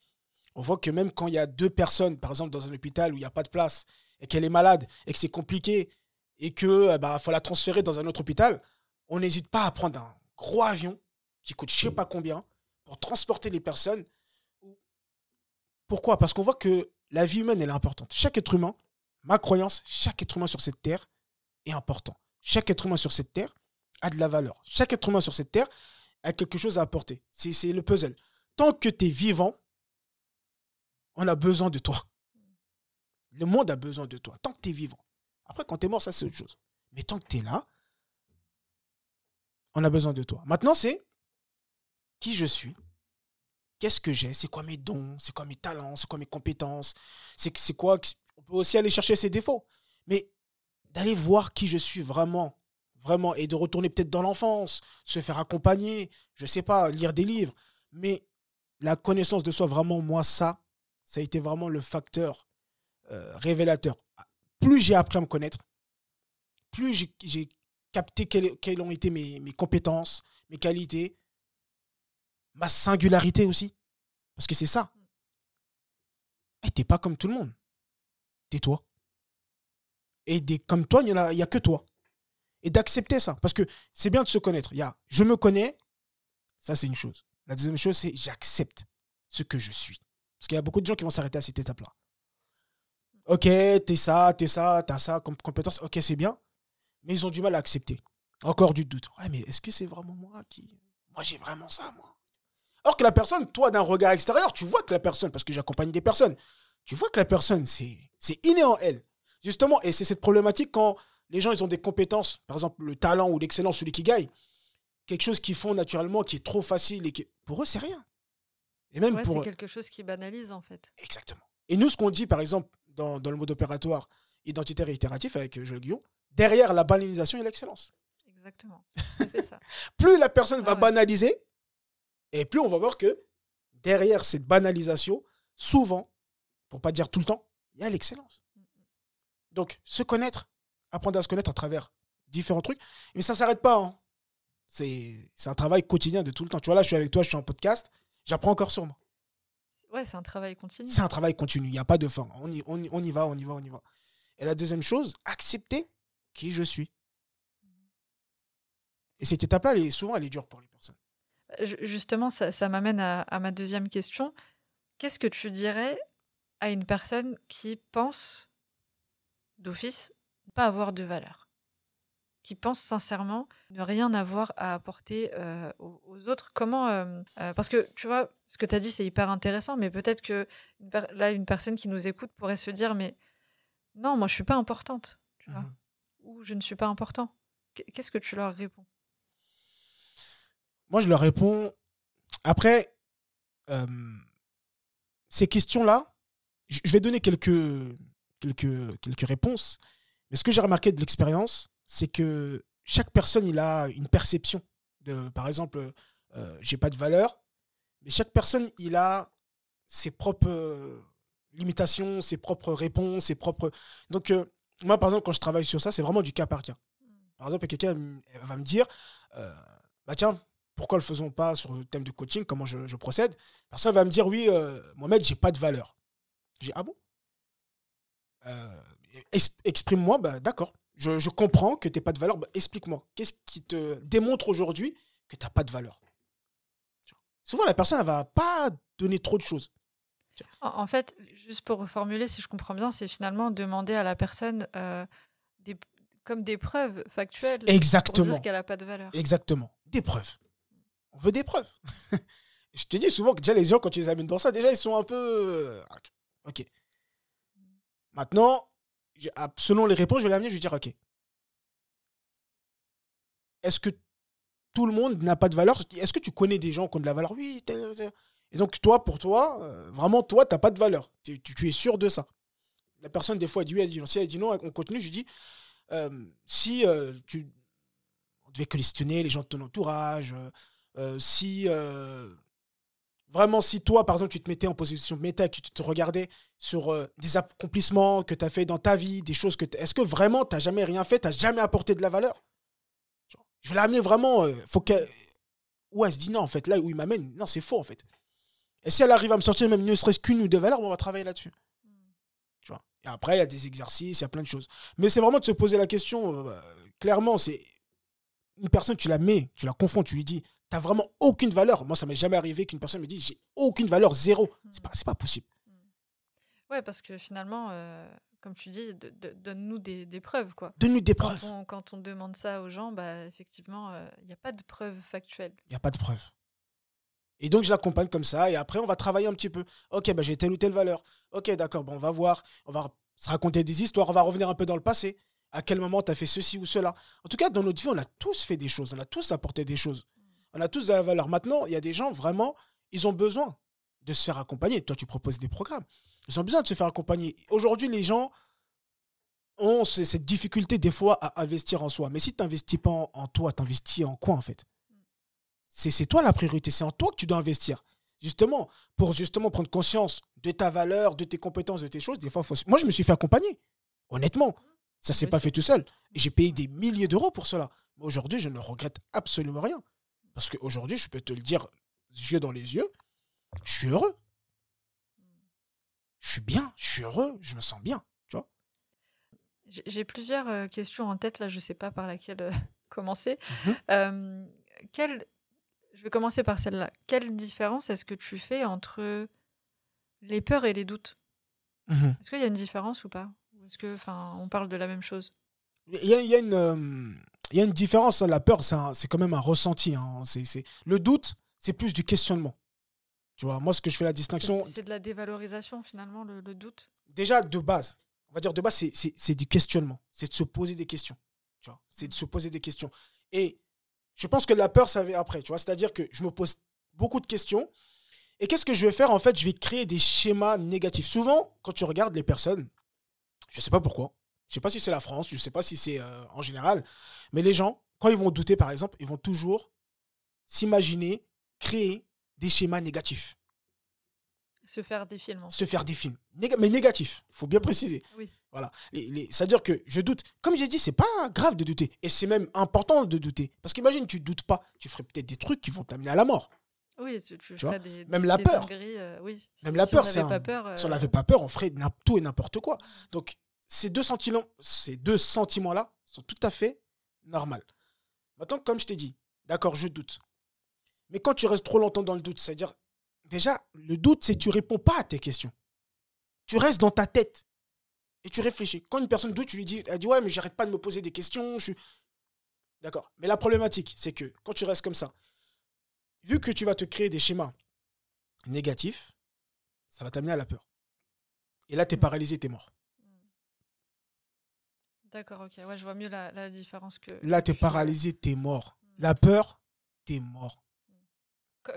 on voit que même quand il y a deux personnes, par exemple dans un hôpital où il n'y a pas de place, et qu'elle est malade, et que c'est compliqué, et que bah, faut la transférer dans un autre hôpital, on n'hésite pas à prendre un gros avion qui coûte je sais pas combien pour transporter les personnes. Pourquoi? Parce qu'on voit que la vie humaine, elle est importante. Chaque être humain, ma croyance, chaque être humain sur cette terre est important. Chaque être humain sur cette terre a de la valeur. Chaque être humain sur cette terre a quelque chose à apporter. C'est le puzzle. Tant que tu es vivant, on a besoin de toi. Le monde a besoin de toi. Tant que tu es vivant. Après, quand tu es mort, ça, c'est autre chose. Mais tant que tu es là, on a besoin de toi. Maintenant, c'est qui je suis, qu'est-ce que j'ai, c'est quoi mes dons, c'est quoi mes talents, c'est quoi mes compétences, c'est quoi. On peut aussi aller chercher ses défauts. Mais d'aller voir qui je suis vraiment, vraiment, et de retourner peut-être dans l'enfance, se faire accompagner, je sais pas, lire des livres. Mais la connaissance de soi, vraiment, moi, ça, ça a été vraiment le facteur euh, révélateur. Plus j'ai appris à me connaître, plus j'ai capter quelles, ont été mes, compétences, mes qualités, ma singularité aussi. Parce que c'est ça. Tu t'es pas comme tout le monde. Toi. Et des, comme toi, il n'y a, a que toi. Et d'accepter ça. Parce que c'est bien de se connaître. Il y je me connais, ça c'est une chose. La deuxième chose, c'est j'accepte ce que je suis. Parce qu'il y a beaucoup de gens qui vont s'arrêter à cette étape-là. Ok, t'es ça, t'es ça, t'as ça comme compétence. Ok, c'est bien mais ils ont du mal à accepter. Encore du doute. Ouais, mais est-ce que c'est vraiment moi qui. Moi, j'ai vraiment ça, moi? Or que la personne, toi, d'un regard extérieur, tu vois que la personne, parce que j'accompagne des personnes, tu vois que la personne, c'est inné en elle. Justement, et c'est cette problématique quand les gens, ils ont des compétences, par exemple, le talent ou l'excellence ou l'ikigai, quelque chose qu'ils font naturellement, qui est trop facile, et qui... pour eux, c'est rien. Et même pour... c'est quelque chose qui banalise, en fait. Exactement. Et nous, ce qu'on dit, par exemple, dans, dans le mode opératoire identitaire et itératif avec Joël Guillaume, derrière la banalisation et l'excellence. Exactement. C'est ça. plus la personne va ah banaliser, et plus on va voir que derrière cette banalisation, souvent, pour pas dire tout le temps, il y a l'excellence. Donc, se connaître, apprendre à se connaître à travers différents trucs. Mais ça ne s'arrête pas. Hein. C'est un travail quotidien de tout le temps. Tu vois, là, je suis avec toi, je suis en podcast, j'apprends encore sur moi. Ouais, c'est un travail continu. C'est un travail continu, il n'y a pas de fin. On y, on, on y va, on y va, on y va. Et la deuxième chose, accepter qui je suis. Et cette étape-là, elle est, souvent, elle est dure pour les personnes. Justement, ça, m'amène à, ma deuxième question. Qu'est-ce que tu dirais à une personne qui pense d'office pas avoir de valeur qui pense sincèrement ne rien avoir à apporter euh, aux, autres. Comment euh, euh, Parce que tu vois, ce que tu as dit, c'est hyper intéressant, mais peut-être que là, une personne qui nous écoute pourrait se dire, mais non, moi, je suis pas importante, tu vois, mmh ou je ne suis pas important. Qu'est-ce que tu leur réponds? Moi, je leur réponds. Après, ces questions-là, je vais donner quelques, quelques, quelques réponses. Mais ce que j'ai remarqué de l'expérience, c'est que chaque personne, il a une perception. De, par exemple, euh, j'ai pas de valeur, mais chaque personne, il a ses propres euh, limitations, ses propres réponses, ses propres. Donc, euh, moi, par exemple, quand je travaille sur ça, c'est vraiment du cas par cas. Par exemple, quelqu'un va me dire euh, bah tiens, pourquoi le faisons pas sur le thème de coaching? Comment je, je procède Personne va me dire oui, Mohamed, j'ai pas de valeur. J'ai ah bon? Exprime-moi, bah, d'accord je, comprends que tu n'as pas de valeur. Bah, explique-moi. Qu'est-ce qui te démontre aujourd'hui que tu n'as pas de valeur? Souvent, la personne ne va pas donner trop de choses. En fait, juste pour reformuler, si je comprends bien, c'est finalement demander à la personne euh, des, comme des preuves factuelles Exactement. pour dire qu'elle n'a pas de valeur. Exactement. Des preuves. On veut des preuves. je te dis souvent que déjà les gens, quand tu les amènes dans ça, déjà ils sont un peu... Ok. Maintenant, ah, selon les réponses, je vais l'amener, je vais dire, OK. Est-ce que tout le monde n'a pas de valeur? Est-ce que tu connais des gens qui ont de la valeur? Oui. Et donc, toi, pour toi, euh, vraiment, toi, tu n'as pas de valeur. Tu, es sûr de ça. La personne, des fois, elle dit oui, elle dit non. Si elle dit non, on continue, je dis, euh, si euh, tu on devait questionner les gens de ton entourage, si Vraiment, si toi, par exemple, tu te mettais en position méta, que tu te regardais sur euh, des accomplissements que tu as fait dans ta vie, des choses que Est-ce que vraiment, tu n'as jamais rien fait, tu n'as jamais apporté de la valeur? Je vais l'amener vraiment. Euh, faut elle se dit non, en fait, là où il m'amène, non, c'est faux, en fait. Et si elle arrive à me sortir même ne serait-ce qu'une ou deux valeurs, on va travailler là-dessus. Tu vois? Et après, il y a des exercices, il y a plein de choses. Mais c'est vraiment de se poser la question, euh, clairement, c'est une personne, tu la mets, tu la confonds, tu lui dis, t'as vraiment aucune valeur. Moi, ça m'est jamais arrivé qu'une personne me dise j'ai aucune valeur, zéro. C'est pas, pas possible. Ouais, parce que finalement, euh, comme tu dis, donne-nous des, preuves. quoi. Donne-nous des preuves. Quand on, demande ça aux gens, bah, effectivement, il euh, n'y a pas de preuves factuelles. Il n'y a pas de preuves. Et donc, je l'accompagne comme ça. Et après, on va travailler un petit peu. Ok, bah, j'ai telle ou telle valeur. Ok, d'accord, bon, on va voir. On va se raconter des histoires. On va revenir un peu dans le passé. À quel moment tu as fait ceci ou cela? En tout cas, dans notre vie, on a tous fait des choses. On a tous apporté des choses. On a tous de la valeur. Maintenant, il y a des gens, vraiment, ils ont besoin de se faire accompagner. Toi, tu proposes des programmes. Ils ont besoin de se faire accompagner. Aujourd'hui, les gens ont cette difficulté des fois à investir en soi. Mais si tu n'investis pas en, toi, tu investis en quoi en fait? C'est toi la priorité, c'est en toi que tu dois investir. Justement, pour justement prendre conscience de ta valeur, de tes compétences, de tes choses, des fois, moi je me suis fait accompagner. Honnêtement, ça s'est pas fait tout seul. J'ai payé des milliers d'euros pour cela. Aujourd'hui, je ne regrette absolument rien. Parce qu'aujourd'hui, je peux te le dire, yeux dans les yeux, je suis heureux. Je suis bien, je suis heureux, je me sens bien. Tu vois J'ai plusieurs euh, questions en tête, là, je ne sais pas par laquelle euh, commencer. Mhm. Euh, quelle, je vais commencer par celle-là. Quelle différence est-ce que tu fais entre les peurs et les doutes? Mhm. Est-ce qu'il y a une différence ou pas? Ou est-ce que, on parle de la même chose? Il y, a, il y a, une, il y a une différence. Hein. La peur, c'est quand même un ressenti. Hein. C'est, Le doute, c'est plus du questionnement. Tu vois, moi, ce que je fais la distinction. C'est, de la dévalorisation, finalement, le, doute? Déjà, de base, on va dire de base, c'est, du questionnement. C'est de se poser des questions. Tu vois, c'est de se poser des questions. Et je pense que la peur, ça vient après. Tu vois, c'est-à-dire que je me pose beaucoup de questions. Et qu'est-ce que je vais faire? En fait, je vais créer des schémas négatifs. Souvent, quand tu regardes les personnes, je ne sais pas pourquoi, je sais pas si c'est la France, je sais pas si c'est euh, en général, mais les gens, quand ils vont douter, par exemple, ils vont toujours s'imaginer créer des schémas négatifs. Se faire des films. Se faire des films. mais négatifs, il faut bien préciser. Oui. Voilà. C'est-à-dire que je doute. Comme j'ai dit, c'est pas grave de douter. Et c'est même important de douter. Parce qu'imagine, tu doutes pas, tu ferais peut-être des trucs qui vont t'amener à la mort. Oui, tu, tu, ferais des, Même la peur. Euh, oui. Même la peur, c'est Si on n'avait pas peur, on ferait tout et n'importe quoi. Donc, ces deux sentiments-là sont tout à fait normaux. Maintenant, comme je t'ai dit, d'accord, je doute. Mais quand tu restes trop longtemps dans le doute, c'est-à-dire, déjà, le doute, c'est que tu réponds pas à tes questions. Tu restes dans ta tête et tu réfléchis. Quand une personne doute, tu lui dis, elle dit, ouais, mais j'arrête pas de me poser des questions. Je. D'accord. Mais la problématique, c'est que quand tu restes comme ça, vu que tu vas te créer des schémas négatifs, ça va t'amener à la peur. Et là, tu es paralysé, tu es mort. D'accord, ok. Ouais, je vois mieux la, différence que. Là, tu es paralysé, tu es mort. La peur, tu es mort.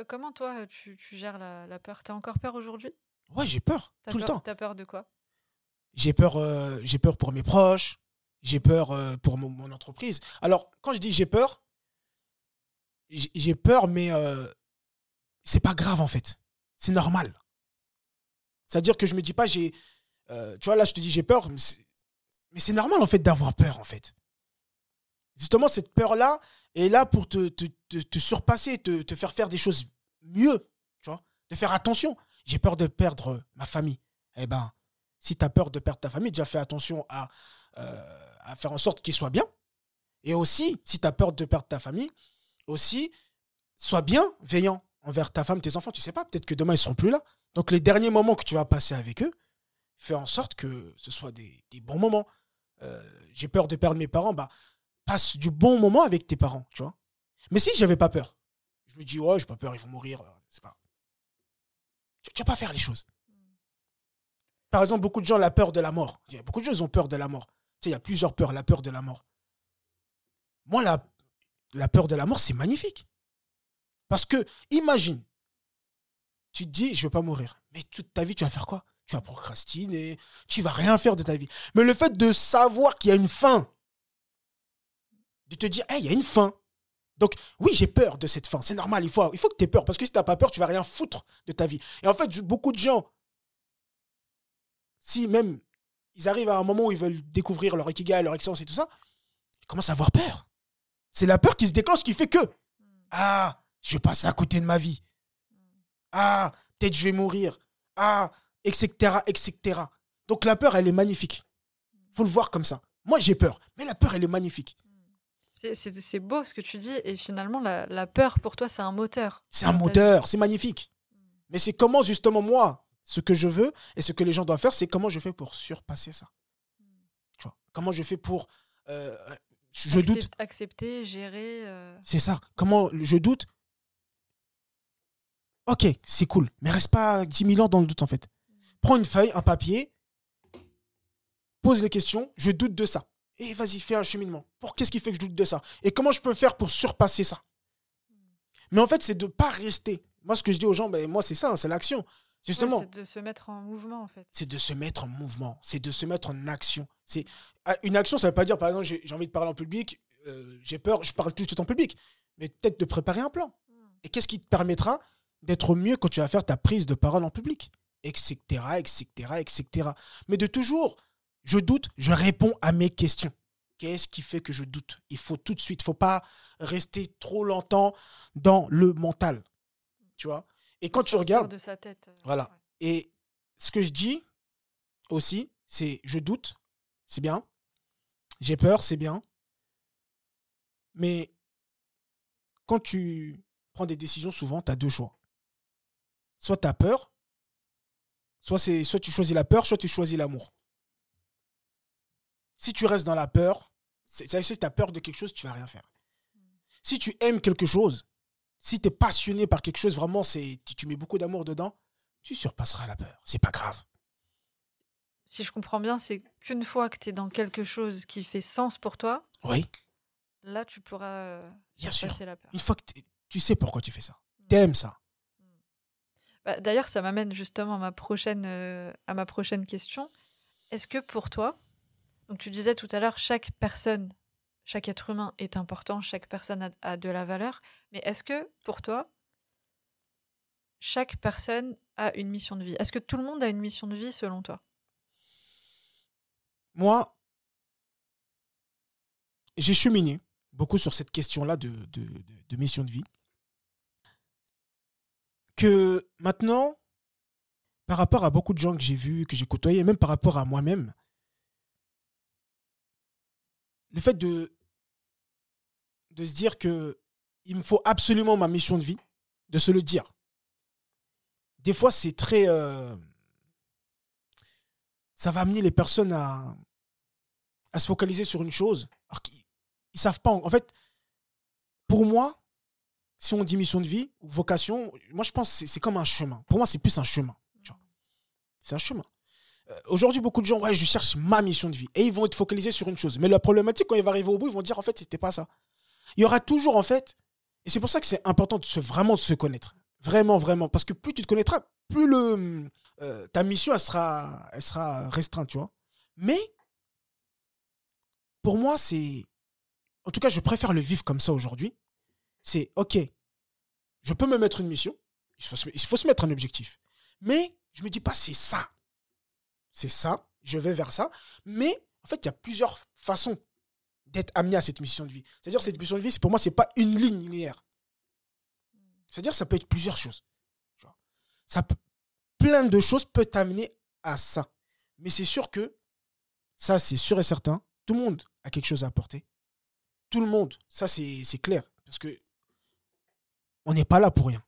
comment toi, tu, gères la, peur? Tu as encore peur aujourd'hui? Ouais, j'ai peur, tout le temps. Tu as peur de quoi? J'ai peur, euh, j'ai peur pour mes proches, j'ai peur euh, pour mon, entreprise. Alors, quand je dis j'ai peur, j'ai peur, mais euh, c'est pas grave en fait. C'est normal. C'est-à-dire que je me dis pas, j'ai. tu vois, là, je te dis j'ai peur, mais c'est normal en fait d'avoir peur en fait. Justement, cette peur-là est là pour te, te, surpasser, te, faire faire des choses mieux, tu vois, de faire attention. J'ai peur de perdre ma famille. Eh ben, si tu as peur de perdre ta famille, déjà fais attention à, euh, à faire en sorte qu'ils soient bien. Et aussi, si tu as peur de perdre ta famille, aussi, sois bien veillant envers ta femme, tes enfants. Tu sais pas, peut-être que demain, ils seront plus là. Donc, les derniers moments que tu vas passer avec eux, fais en sorte que ce soit des, des bons moments. Euh, j'ai peur de perdre mes parents, bah, passe du bon moment avec tes parents, tu vois. Mais si j'avais pas peur, je me dis, ouais, j'ai pas peur, ils vont mourir, euh, c'est pas. Tu, vas pas faire les choses. Par exemple, beaucoup de gens ont la peur de la mort. Beaucoup de gens ont peur de la mort. Tu sais, il y a plusieurs peurs, la peur de la mort. Moi, la, la peur de la mort, c'est magnifique. Parce que, imagine, tu te dis, je vais pas mourir. Mais toute ta vie, tu vas faire quoi? Tu vas procrastiner, tu vas rien faire de ta vie. Mais le fait de savoir qu'il y a une fin, de te dire, il y a une fin. Donc, oui, j'ai peur de cette fin. C'est normal, il faut, il faut que tu aies peur. Parce que si tu n'as pas peur, tu vas rien foutre de ta vie. Et en fait, beaucoup de gens, si même ils arrivent à un moment où ils veulent découvrir leur ikigai, leur excellence et tout ça, ils commencent à avoir peur. C'est la peur qui se déclenche qui fait que, ah, je vais passer à côté de ma vie. Ah, peut-être je vais mourir. Ah, etc., etc. Donc la peur, elle est magnifique. faut le voir comme ça. Moi, j'ai peur, mais la peur, elle est magnifique. C'est beau ce que tu dis, et finalement, la, peur, pour toi, c'est un moteur. C'est un moteur, c'est magnifique. Mais c'est comment, justement, moi, ce que je veux et ce que les gens doivent faire, c'est comment je fais pour surpasser ça. Tu vois Comment je fais pour... Euh, je doute. Accepter, gérer. Euh. C'est ça. Comment je doute Ok, c'est cool. Mais reste pas 10 000 ans dans le doute, en fait prends une feuille, un papier, pose les questions, je doute de ça. Et vas-y, fais un cheminement. Pour qu'est-ce qui fait que je doute de ça? Et comment je peux faire pour surpasser ça? Mais en fait, c'est de ne pas rester. Moi, ce que je dis aux gens, ben, moi, c'est ça, hein, c'est l'action. Justement. c'est de se mettre en mouvement, en fait. C'est de se mettre en mouvement. C'est de se mettre en action. C'est ah, Une action, ça ne veut pas dire, par exemple, j'ai envie de parler en public, euh, j'ai peur, je parle tout de suite en public. Mais peut-être de préparer un plan. Hmm. Et qu'est-ce qui te permettra d'être mieux quand tu vas faire ta prise de parole en public? Etc., etc., etc. Mais de toujours, je doute, je réponds à mes questions. Qu'est-ce qui fait que je doute? Il faut tout de suite, il faut pas rester trop longtemps dans le mental. Tu vois? Et quand tu regardes... de sa tête. Euh, voilà. Et ce que je dis aussi, c'est je doute, c'est bien. J'ai peur, c'est bien. Mais quand tu prends des décisions, souvent, tu as deux choix. Soit tu as peur, Soit, c'est, soit tu choisis la peur, soit tu choisis l'amour. Si tu restes dans la peur, c'est, si tu as peur de quelque chose, tu vas rien faire. Si tu aimes quelque chose, si tu es passionné par quelque chose, vraiment, c'est, tu mets beaucoup d'amour dedans, tu surpasseras la peur. C'est pas grave. Si je comprends bien, c'est qu'une fois que tu es dans quelque chose qui fait sens pour toi, oui. là, tu pourras euh, Bien surpasser la peur. Une fois que tu sais pourquoi tu fais ça, tu aimes ça, bah, d'ailleurs, ça m'amène justement à ma prochaine, euh, à ma prochaine question. Est-ce que pour toi, donc tu disais tout à l'heure, chaque personne, chaque être humain est important, chaque personne a, de la valeur, mais est-ce que pour toi, chaque personne a une mission de vie? Est-ce que tout le monde a une mission de vie selon toi? Moi, j'ai cheminé beaucoup sur cette question-là de, de mission de vie que maintenant, par rapport à beaucoup de gens que j'ai vus, que j'ai côtoyés, même par rapport à moi-même, le fait de, se dire que il me faut absolument ma mission de vie, de se le dire. Des fois, c'est très. euh, ça va amener les personnes à, à se focaliser sur une chose. Alors qu'ils ils savent pas. En fait, pour moi, si on dit mission de vie vocation, moi je pense que c'est- comme un chemin. Pour moi, c'est plus un chemin. C'est un chemin. Euh, Aujourd'hui, beaucoup de gens, ouais, je cherche ma mission de vie. Et ils vont être focalisés sur une chose. Mais la problématique, quand ils vont arriver au bout, ils vont dire, en fait, c'était pas ça. Il y aura toujours, en fait, et c'est pour ça que c'est important de se, vraiment de se connaître. Vraiment, vraiment. Parce que plus tu te connaîtras, plus le, euh, ta mission, elle sera, elle sera restreinte, tu vois. Mais, pour moi, c'est. En tout cas, je préfère le vivre comme ça aujourd'hui. C'est, OK, je peux me mettre une mission. Il faut, se, mettre un objectif. Mais, je me dis pas, c'est ça. C'est ça. Je vais vers ça. Mais, en fait, il y a plusieurs façons d'être amené à cette mission de vie. C'est-à-dire, cette mission de vie, pour moi, c'est pas une ligne linéaire. C'est-à-dire, ça peut être plusieurs choses. Ça plein de choses peuvent t'amener à ça. Mais c'est sûr que, ça, c'est sûr et certain, tout le monde a quelque chose à apporter. Tout le monde, ça, c'est clair. Parce que on n'est pas là pour rien.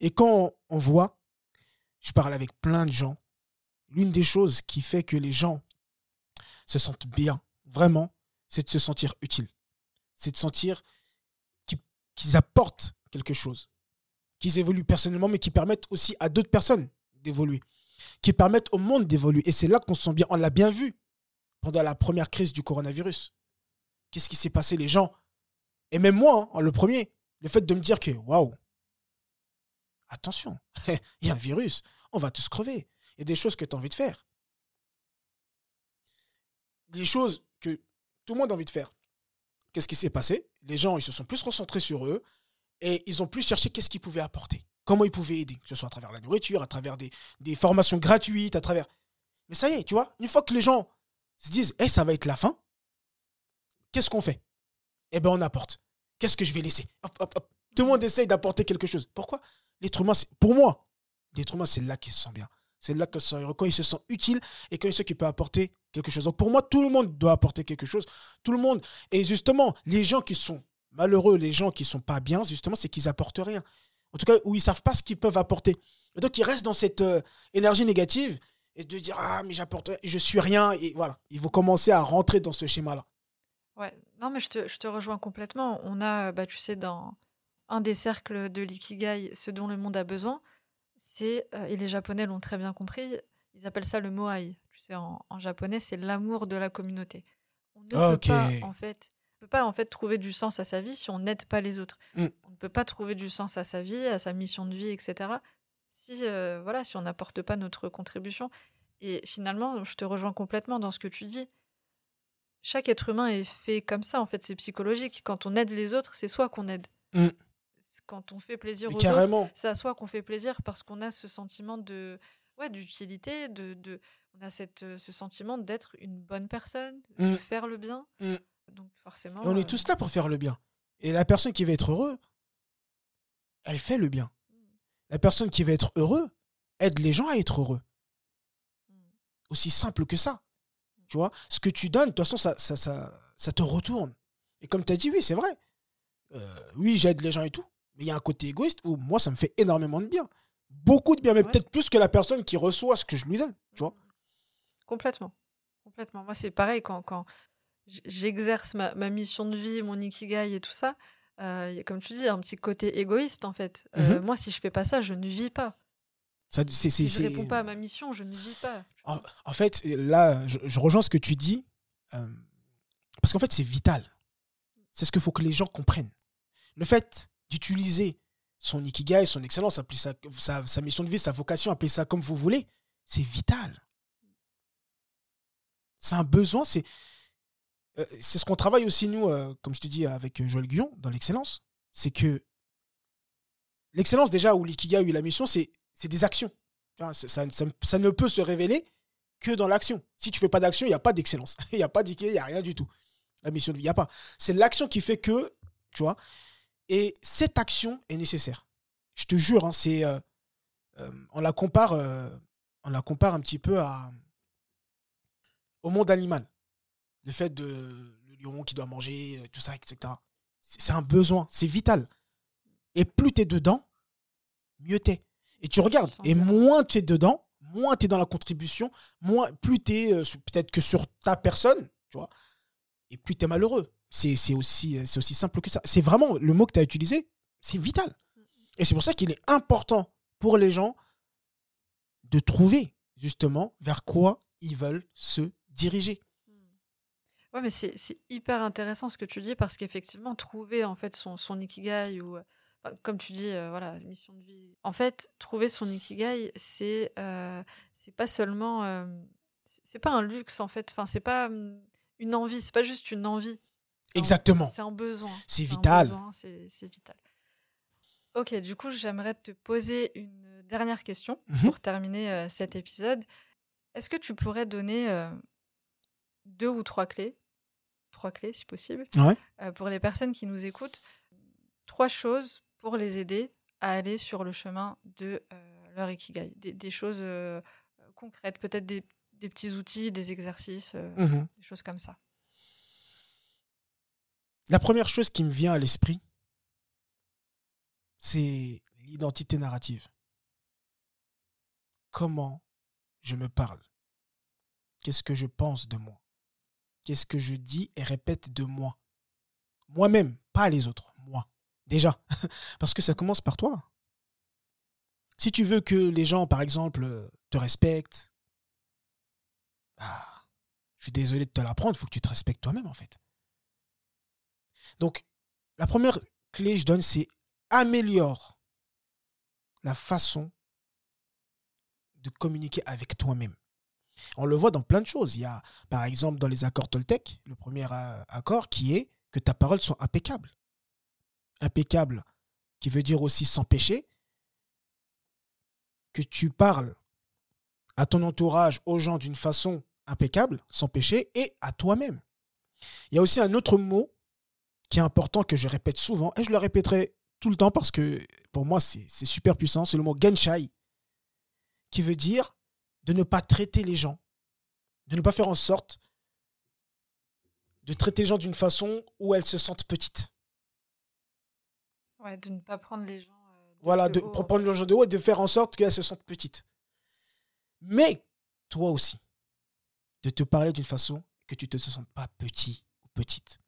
Et quand on voit, je parle avec plein de gens, l'une des choses qui fait que les gens se sentent bien, vraiment, c'est de se sentir utile. C'est de sentir qu'ils apportent quelque chose. Qu'ils évoluent personnellement, mais qui permettent aussi à d'autres personnes d'évoluer. Qui permettent au monde d'évoluer. Et c'est là qu'on se sent bien. On l'a bien vu pendant la première crise du coronavirus. Qu'est-ce qui s'est passé, les gens Et même moi, hein, le premier, le fait de me dire que, waouh, attention, il y a un virus, on va tous crever. Il y a des choses que tu as envie de faire. Des choses que tout le monde a envie de faire. Qu'est-ce qui s'est passé? Les gens, ils se sont plus concentrés sur eux et ils ont plus cherché qu'est-ce qu'ils pouvaient apporter. Comment ils pouvaient aider, que ce soit à travers la nourriture, à travers des, formations gratuites, à travers... Mais ça y est, tu vois, une fois que les gens se disent, hey, ça va être la fin, qu'est-ce qu'on fait? Eh bien, on apporte. Qu'est-ce que je vais laisser? Tout le monde essaye d'apporter quelque chose. Pourquoi? L'être humain, pour moi, l'être humain, c'est là qu'il se sent bien. C'est là qu'il se heureux, quand il se sent utile et quand il sait qu'il peut apporter quelque chose. Donc pour moi, tout le monde doit apporter quelque chose. Tout le monde. Et justement, les gens qui sont malheureux, les gens qui sont pas bien, justement, c'est qu'ils apportent rien. En tout cas, où ils savent pas ce qu'ils peuvent apporter. Et donc ils restent dans cette euh, énergie négative et de dire ah mais j'apporte, je suis rien et voilà. Ils vont commencer à rentrer dans ce schéma-là. Ouais, non, mais je te, je te rejoins complètement. On a, bah, tu sais, dans un des cercles de l'ikigai, ce dont le monde a besoin, c'est, euh, et les Japonais l'ont très bien compris, ils appellent ça le moai. Tu sais, en, en japonais, c'est l'amour de la communauté. On ne peut pas, en fait, on peut pas en fait trouver du sens à sa vie si on n'aide pas les autres. Mm. On ne peut pas trouver du sens à sa vie, à sa mission de vie, etc. Si euh, voilà, si on n'apporte pas notre contribution. Et finalement, je te rejoins complètement dans ce que tu dis chaque être humain est fait comme ça, en fait, c'est psychologique. Quand on aide les autres, c'est soit qu'on aide. Mm. Quand on fait plaisir Mais aux autres, c'est à soi qu'on fait plaisir parce qu'on a ce sentiment de ouais, d'utilité, de, de on a cette, euh, ce sentiment d'être une bonne personne, de Mm. faire le bien. Mm. Donc forcément. Et on est euh, tous là pour faire le bien. Et la personne qui va être heureux, elle fait le bien. La personne qui va être heureux aide les gens à être heureux. Aussi simple que ça. Tu vois, ce que tu donnes, de toute façon, ça, ça, ça, ça te retourne. Et comme tu as dit, oui, c'est vrai. Euh, oui, j'aide les gens et tout. Mais il y a un côté égoïste où moi, ça me fait énormément de bien. Beaucoup de bien, mais Ouais. peut-être plus que la personne qui reçoit ce que je lui donne. Tu vois Complètement. Complètement. Moi, c'est pareil quand, j'exerce ma, ma mission de vie, mon ikigai et tout ça. euh, il y a, comme tu dis, un petit côté égoïste en fait. Euh, Mhm. Moi, si je fais pas ça, je ne vis pas. Ça, c'est, c'est, Si je c'est- réponds pas à ma mission, je ne vis pas. En, en fait, là, je, je rejoins ce que tu dis. euh, parce qu'en fait, c'est vital. C'est ce qu'il faut que les gens comprennent. Le fait d'utiliser son ikigai, son excellence, appelez ça, sa, sa mission de vie, sa vocation, appelez ça comme vous voulez, c'est vital. C'est un besoin, c'est euh, c'est ce qu'on travaille aussi, nous, euh, comme je te dis, avec Joël Guyon, dans l'excellence. C'est que l'excellence, déjà, ou l'ikigai, ou la mission, c'est c'est des actions. Ça, ne peut se révéler que dans l'action. Si tu fais pas d'action, il n'y a pas d'excellence. Il n'y a pas d'ikigai, il n'y a rien du tout. La mission de vie, il n'y a pas. C'est l'action qui fait que, tu vois, et cette action est nécessaire. Je te jure, hein, c'est, euh, euh, on, la compare, euh, on la compare un petit peu à, au monde animal. Le fait de le lion qui doit manger, tout ça, etc. C'est c'est un besoin, c'est vital. Et plus tu es dedans, mieux t'es. Et tu regardes, et moins tu es dedans, moins tu es dans la contribution, moins, plus tu es euh, peut-être que sur ta personne, tu vois, et plus tu es malheureux. C'est aussi, euh, aussi simple que ça. C'est vraiment le mot que tu as utilisé, c'est vital. Et c'est pour ça qu'il est important pour les gens de trouver justement vers quoi ils veulent se diriger. Ouais, mais c'est hyper intéressant ce que tu dis parce qu'effectivement, trouver en fait son, son ikigai ou comme tu dis, euh, voilà, mission de vie. En fait, trouver son ikigai, c'est euh, c'est pas seulement, euh, c'est pas un luxe en fait. Enfin, c'est pas hum, une envie, c'est pas juste une envie. Exactement. C'est un besoin. C'est vital. C'est vital. Ok, du coup, j'aimerais te poser une dernière question mmh pour terminer cet épisode. Est-ce que tu pourrais donner deux ou trois clés, trois clés si possible, pour les personnes qui nous écoutent, trois choses pour les aider à aller sur le chemin de euh, leur ikigai. Des, choses euh, concrètes, peut-être des, petits outils, des exercices, euh, mmh des choses comme ça. La première chose qui me vient à l'esprit, c'est l'identité narrative. Comment je me parle? Qu'est-ce que je pense de moi? Qu'est-ce que je dis et répète de moi? Moi-même, pas les autres. Déjà. Parce que ça commence par toi. Si tu veux que les gens, par exemple, te respectent, bah, je suis désolé de te l'apprendre, il faut que tu te respectes toi-même, en fait. Donc, la première clé que je donne, c'est améliore la façon de communiquer avec toi-même. On le voit dans plein de choses. Il y a, par exemple, dans les accords Toltec, le premier euh, accord qui est que ta parole soit impeccable impeccable, qui veut dire aussi sans péché, que tu parles à ton entourage, aux gens d'une façon impeccable, sans péché, et à toi-même. Il y a aussi un autre mot qui est important, que je répète souvent, et je le répéterai tout le temps parce que pour moi c'est super puissant, c'est le mot genshai, qui veut dire de ne pas traiter les gens, de ne pas faire en sorte de traiter les gens d'une façon où elles se sentent petites. Ouais, de ne pas prendre les gens. Euh, voilà, de, prendre les gens de haut et de faire en sorte qu'elles se sentent petites. Mais toi aussi, de te parler d'une façon que tu ne te sens pas petit ou petite.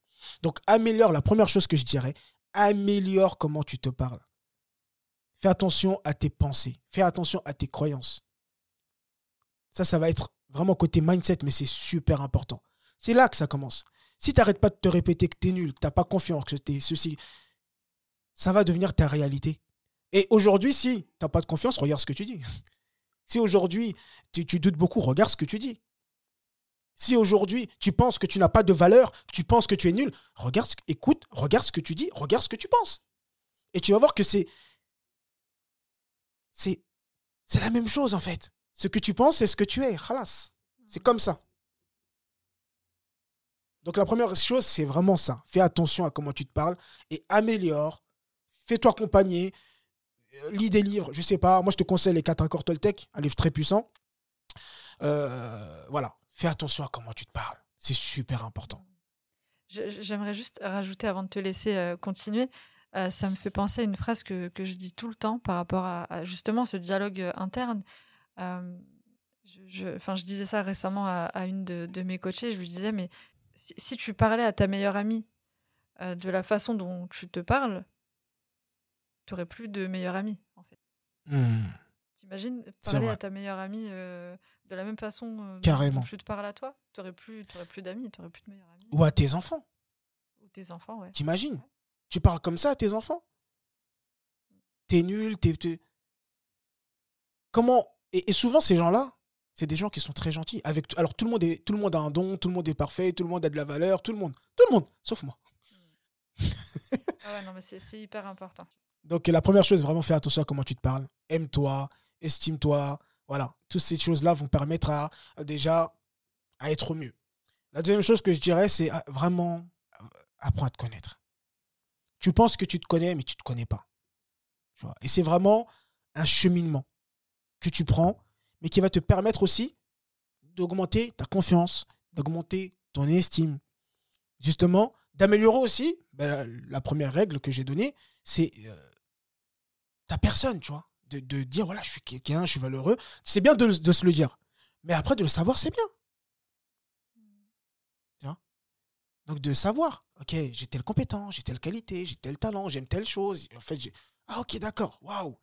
Donc améliore, la première chose que je dirais, améliore comment tu te parles. Fais attention à tes pensées, fais attention à tes croyances. Ça, ça va être vraiment côté mindset, mais c'est super important. C'est là que ça commence. Si tu n'arrêtes pas de te répéter que tu es nul, que tu n'as pas confiance, que tu es ceci, ça va devenir ta réalité. Et aujourd'hui, si tu n'as pas de confiance, regarde ce que tu dis. Si aujourd'hui, tu, doutes beaucoup, regarde ce que tu dis. Si aujourd'hui, tu penses que tu n'as pas de valeur, tu penses que tu es nul, regarde, écoute, regarde ce que tu dis, regarde ce que tu penses. Et tu vas voir que c'est. C'est. C'est la même chose, en fait. Ce que tu penses, c'est ce que tu es. Halas. C'est comme ça. Donc la première chose, c'est vraiment ça. Fais attention à comment tu te parles et améliore fais-toi accompagner, euh, lis des livres, je sais pas. Moi, je te conseille les 4 accords Toltec, un livre très puissant. Euh, voilà, fais attention à comment tu te parles. C'est super important. J'aimerais juste rajouter avant de te laisser euh, continuer. ça me fait penser à une phrase que, je dis tout le temps par rapport à, justement ce dialogue interne. je, je disais ça récemment à, une de, mes coachées. Je lui disais, mais si tu parlais à ta meilleure amie de la façon dont tu te parles, tu n'aurais plus de meilleur ami, en fait. Mmh. T'imagines parler à ta meilleure amie euh, de la même façon euh, Carrément. tu te parles à toi Tu n'aurais plus, plus d'amis, tu n'aurais plus de meilleur ami. Ou à tes enfants. Ou tes enfants, ouais. T'imagines? Tu parles comme ça à tes enfants? T'es nul, t'es... Comment et, souvent, ces gens-là, c'est des gens qui sont très gentils. Avec, alors, tout le, monde est, tout le monde a un don, tout le monde est parfait, tout le monde a de la valeur, tout le monde. Tout le monde, sauf moi. Mmh. ah ouais, non, mais c'est hyper important. Donc la première chose, vraiment faire attention à comment tu te parles. Aime-toi, estime-toi. Voilà, toutes ces choses-là vont permettre à, déjà à être mieux. La deuxième chose que je dirais, c'est vraiment apprendre à te connaître. Tu penses que tu te connais, mais tu ne te connais pas. Et c'est vraiment un cheminement que tu prends, mais qui va te permettre aussi d'augmenter ta confiance, d'augmenter ton estime. Justement, d'améliorer aussi, ben, la première règle que j'ai donnée, c'est euh, ta personne, tu vois. de, de dire, voilà, je suis quelqu'un, je suis valeureux. C'est bien de, de se le dire. Mais après, de le savoir, c'est bien. Tu vois? Donc, de savoir, ok, j'ai telle compétence, j'ai telle qualité, j'ai tel talent, j'aime telle chose. En fait, j'ai. Ah, ok, d'accord, waouh.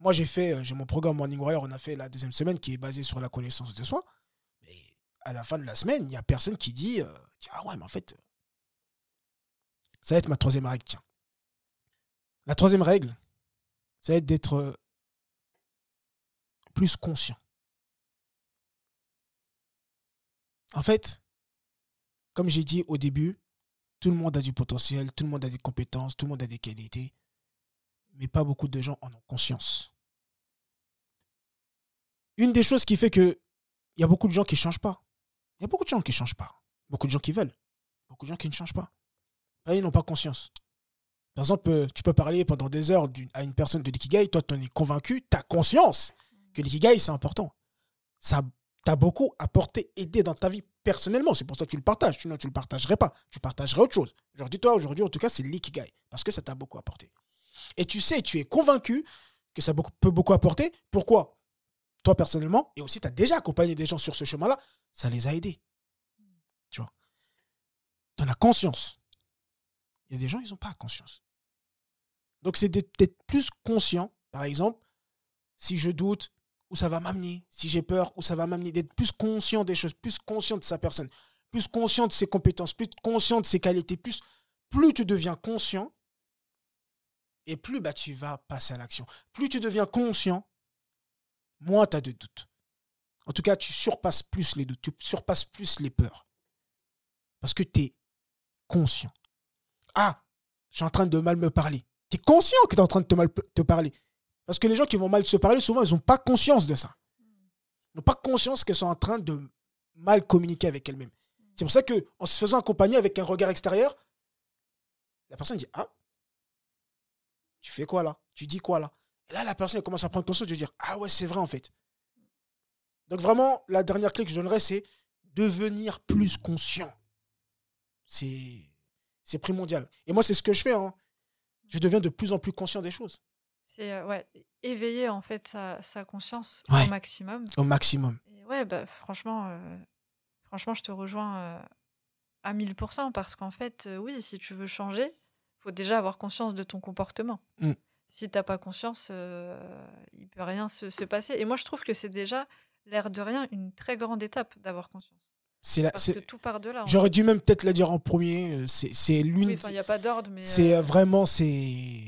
Moi, j'ai fait, euh, j'ai mon programme Morning Warrior, on a fait la deuxième semaine qui est basé sur la connaissance de soi. Mais à la fin de la semaine, il n'y a personne qui dit, euh, tiens, ah ouais, mais en fait, ça va être ma troisième règle, tiens. La troisième règle, être d'être euh, plus conscient. En fait, comme j'ai dit au début, tout le monde a du potentiel, tout le monde a des compétences, tout le monde a des qualités, mais pas beaucoup de gens en ont conscience. Une des choses qui fait que il y a beaucoup de gens qui ne changent pas. Il y a beaucoup de gens qui ne changent pas. Beaucoup de gens qui veulent. Beaucoup de gens qui ne changent pas. Ils n'ont pas conscience. Par exemple, euh, tu peux parler pendant des heures à une personne de l'ikigai, toi, tu en es convaincu, tu as conscience que l'ikigai, c'est important. Ça t'a beaucoup apporté, aidé dans ta vie personnellement. C'est pour ça que tu le partages. Sinon, tu ne le partagerais pas. Tu partagerais autre chose. Genre, dis-toi, aujourd'hui, en tout cas, c'est l'ikigai. Parce que ça t'a beaucoup apporté. Et tu sais, tu es convaincu que ça peut beaucoup apporter. Pourquoi? Toi, personnellement, et aussi, tu as déjà accompagné des gens sur ce chemin-là, ça les a aidés. Tu vois? Tu en conscience. Il y a des gens, ils n'ont pas conscience. Donc, c'est d'être plus conscient, par exemple, si je doute, où ça va m'amener, si j'ai peur, où ça va m'amener, d'être plus conscient des choses, plus conscient de sa personne, plus conscient de ses compétences, plus conscient de ses qualités, plus, plus tu deviens conscient, et plus bah, tu vas passer à l'action. Plus tu deviens conscient, moins tu as de doutes. En tout cas, tu surpasses plus les doutes, tu surpasses plus les peurs. Parce que tu es conscient. Ah, je suis en train de mal me parler. Tu es conscient que tu es en train de te mal te parler. Parce que les gens qui vont mal se parler, souvent, ils n'ont pas conscience de ça. Ils n'ont pas conscience qu'elles sont en train de mal communiquer avec elles-mêmes. C'est pour ça qu'en se faisant accompagner avec un regard extérieur, la personne dit Ah, tu fais quoi là? Tu dis quoi là? Et là, la personne commence à prendre conscience de dire Ah ouais, c'est vrai en fait. Donc vraiment, la dernière clé que je donnerais, c'est devenir plus conscient. C'est c'est primordial. Et moi, c'est ce que je fais. Hein. Je deviens de plus en plus conscient des choses. C'est euh, ouais, éveiller en fait sa, sa conscience au maximum. Au maximum. Et ouais, bah, franchement, euh, franchement, je te rejoins euh, à 1000% parce qu'en fait, oui, si tu veux changer, il faut déjà avoir conscience de ton comportement. Mm. Si tu n'as pas conscience, il peut rien se, se, passer. Et moi, je trouve que c'est déjà, l'air de rien, une très grande étape d'avoir conscience. C'est Parce que tout part de là. J'aurais dû même peut-être la dire en premier. Euh, c'est l'une. il n'y a pas d'ordre, mais. C'est euh, vraiment c'est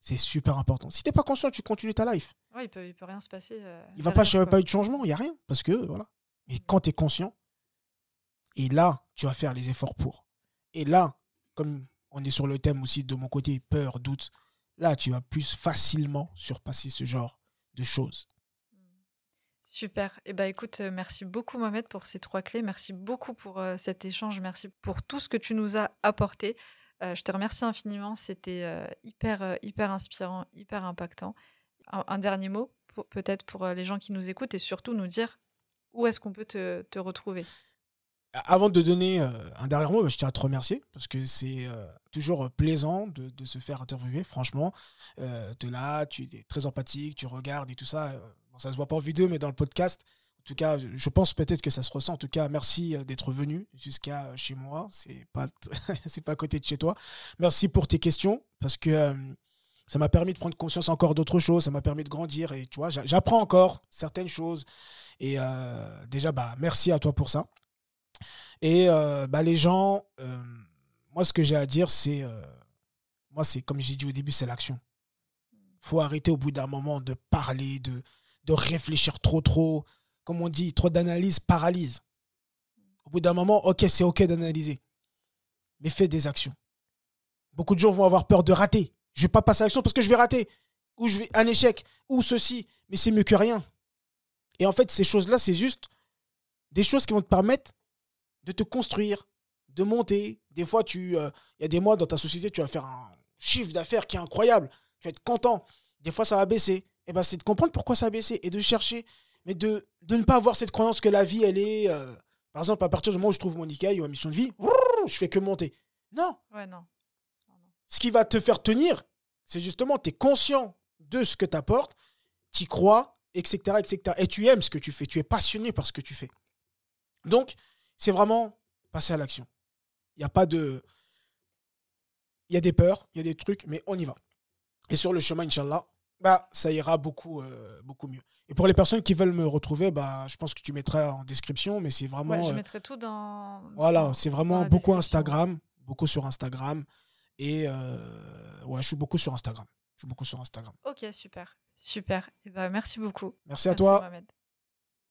c'est super important. Si t'es pas conscient, tu continues ta life. Ouais, il peut, il peut rien se passer. Euh, il va pas, rien, pas eu de changement, il y a rien, parce que voilà. Mais quand tu es conscient, et là, tu vas faire les efforts pour. Et là, comme on est sur le thème aussi de mon côté peur, doute, là, tu vas plus facilement surpasser ce genre de choses. Super. Eh ben, écoute, euh, merci beaucoup Mohamed pour ces trois clés. Merci beaucoup pour euh, cet échange. Merci pour tout ce que tu nous as apporté. Euh, je te remercie infiniment. C'était hyper, hyper inspirant, hyper impactant. Un, dernier mot, peut-être pour les gens qui nous écoutent et surtout nous dire où est-ce qu'on peut te, retrouver? Avant de donner un dernier mot, bah, je tiens à te remercier parce que c'est toujours plaisant de, se faire interviewer. Franchement, de là, tu es très empathique, tu regardes et tout ça ça se voit pas en vidéo, mais dans le podcast. En tout cas, je pense peut-être que ça se ressent. En tout cas, merci euh, d'être venu jusqu'à chez moi. C'est pas, c'est pas à côté de chez toi. Merci pour tes questions parce que euh, ça m'a permis de prendre conscience encore d'autres choses. Ça m'a permis de grandir et tu vois, j'apprends encore certaines choses. Et euh, déjà, bah, merci à toi pour ça. Et bah, les gens, moi, ce que j'ai à dire, c'est, moi, c'est comme j'ai dit au début, c'est l'action. Faut arrêter au bout d'un moment de parler, de, de réfléchir trop, trop. Comme on dit, trop d'analyse paralyse. Au bout d'un moment, ok, c'est ok d'analyser. Mais fais des actions. Beaucoup de gens vont avoir peur de rater. Je vais pas passer à l'action parce que je vais rater. Ou je vais un échec. Ou ceci. Mais c'est mieux que rien. Et en fait, ces choses-là, c'est juste des choses qui vont te permettre de te construire, de monter. Des fois, tu, euh, il y a des mois dans ta société, tu vas faire un chiffre d'affaires qui est incroyable. Tu vas être content. Des fois, ça va baisser. Eh ben, c'est de comprendre pourquoi ça a baissé et de chercher, mais de, de ne pas avoir cette croyance que la vie, elle est. Euh, par exemple, à partir du moment où je trouve mon ikigai ou ma mission de vie, je fais que monter. Non. Ouais, non. Ce qui va te faire tenir, c'est justement, tu es conscient de ce que tu apportes, tu crois, etc., etc. Et tu aimes ce que tu fais, tu es passionné par ce que tu fais. Donc, c'est vraiment passer à l'action. Il n'y a pas de... Il y a des peurs, il y a des trucs, mais on y va. Et sur le chemin, Inch'Allah, bah, ça ira beaucoup, euh, beaucoup mieux. Et pour les personnes qui veulent me retrouver, bah, je pense que tu mettras en description, mais c'est vraiment. Ouais, je euh, mettrai tout dans. voilà, c'est vraiment beaucoup. Instagram, beaucoup sur Instagram. Et euh, ouais, je suis beaucoup sur Instagram. Je suis beaucoup sur Instagram. Ok, super. Super. Eh ben, merci beaucoup. Merci à toi. Mohamed.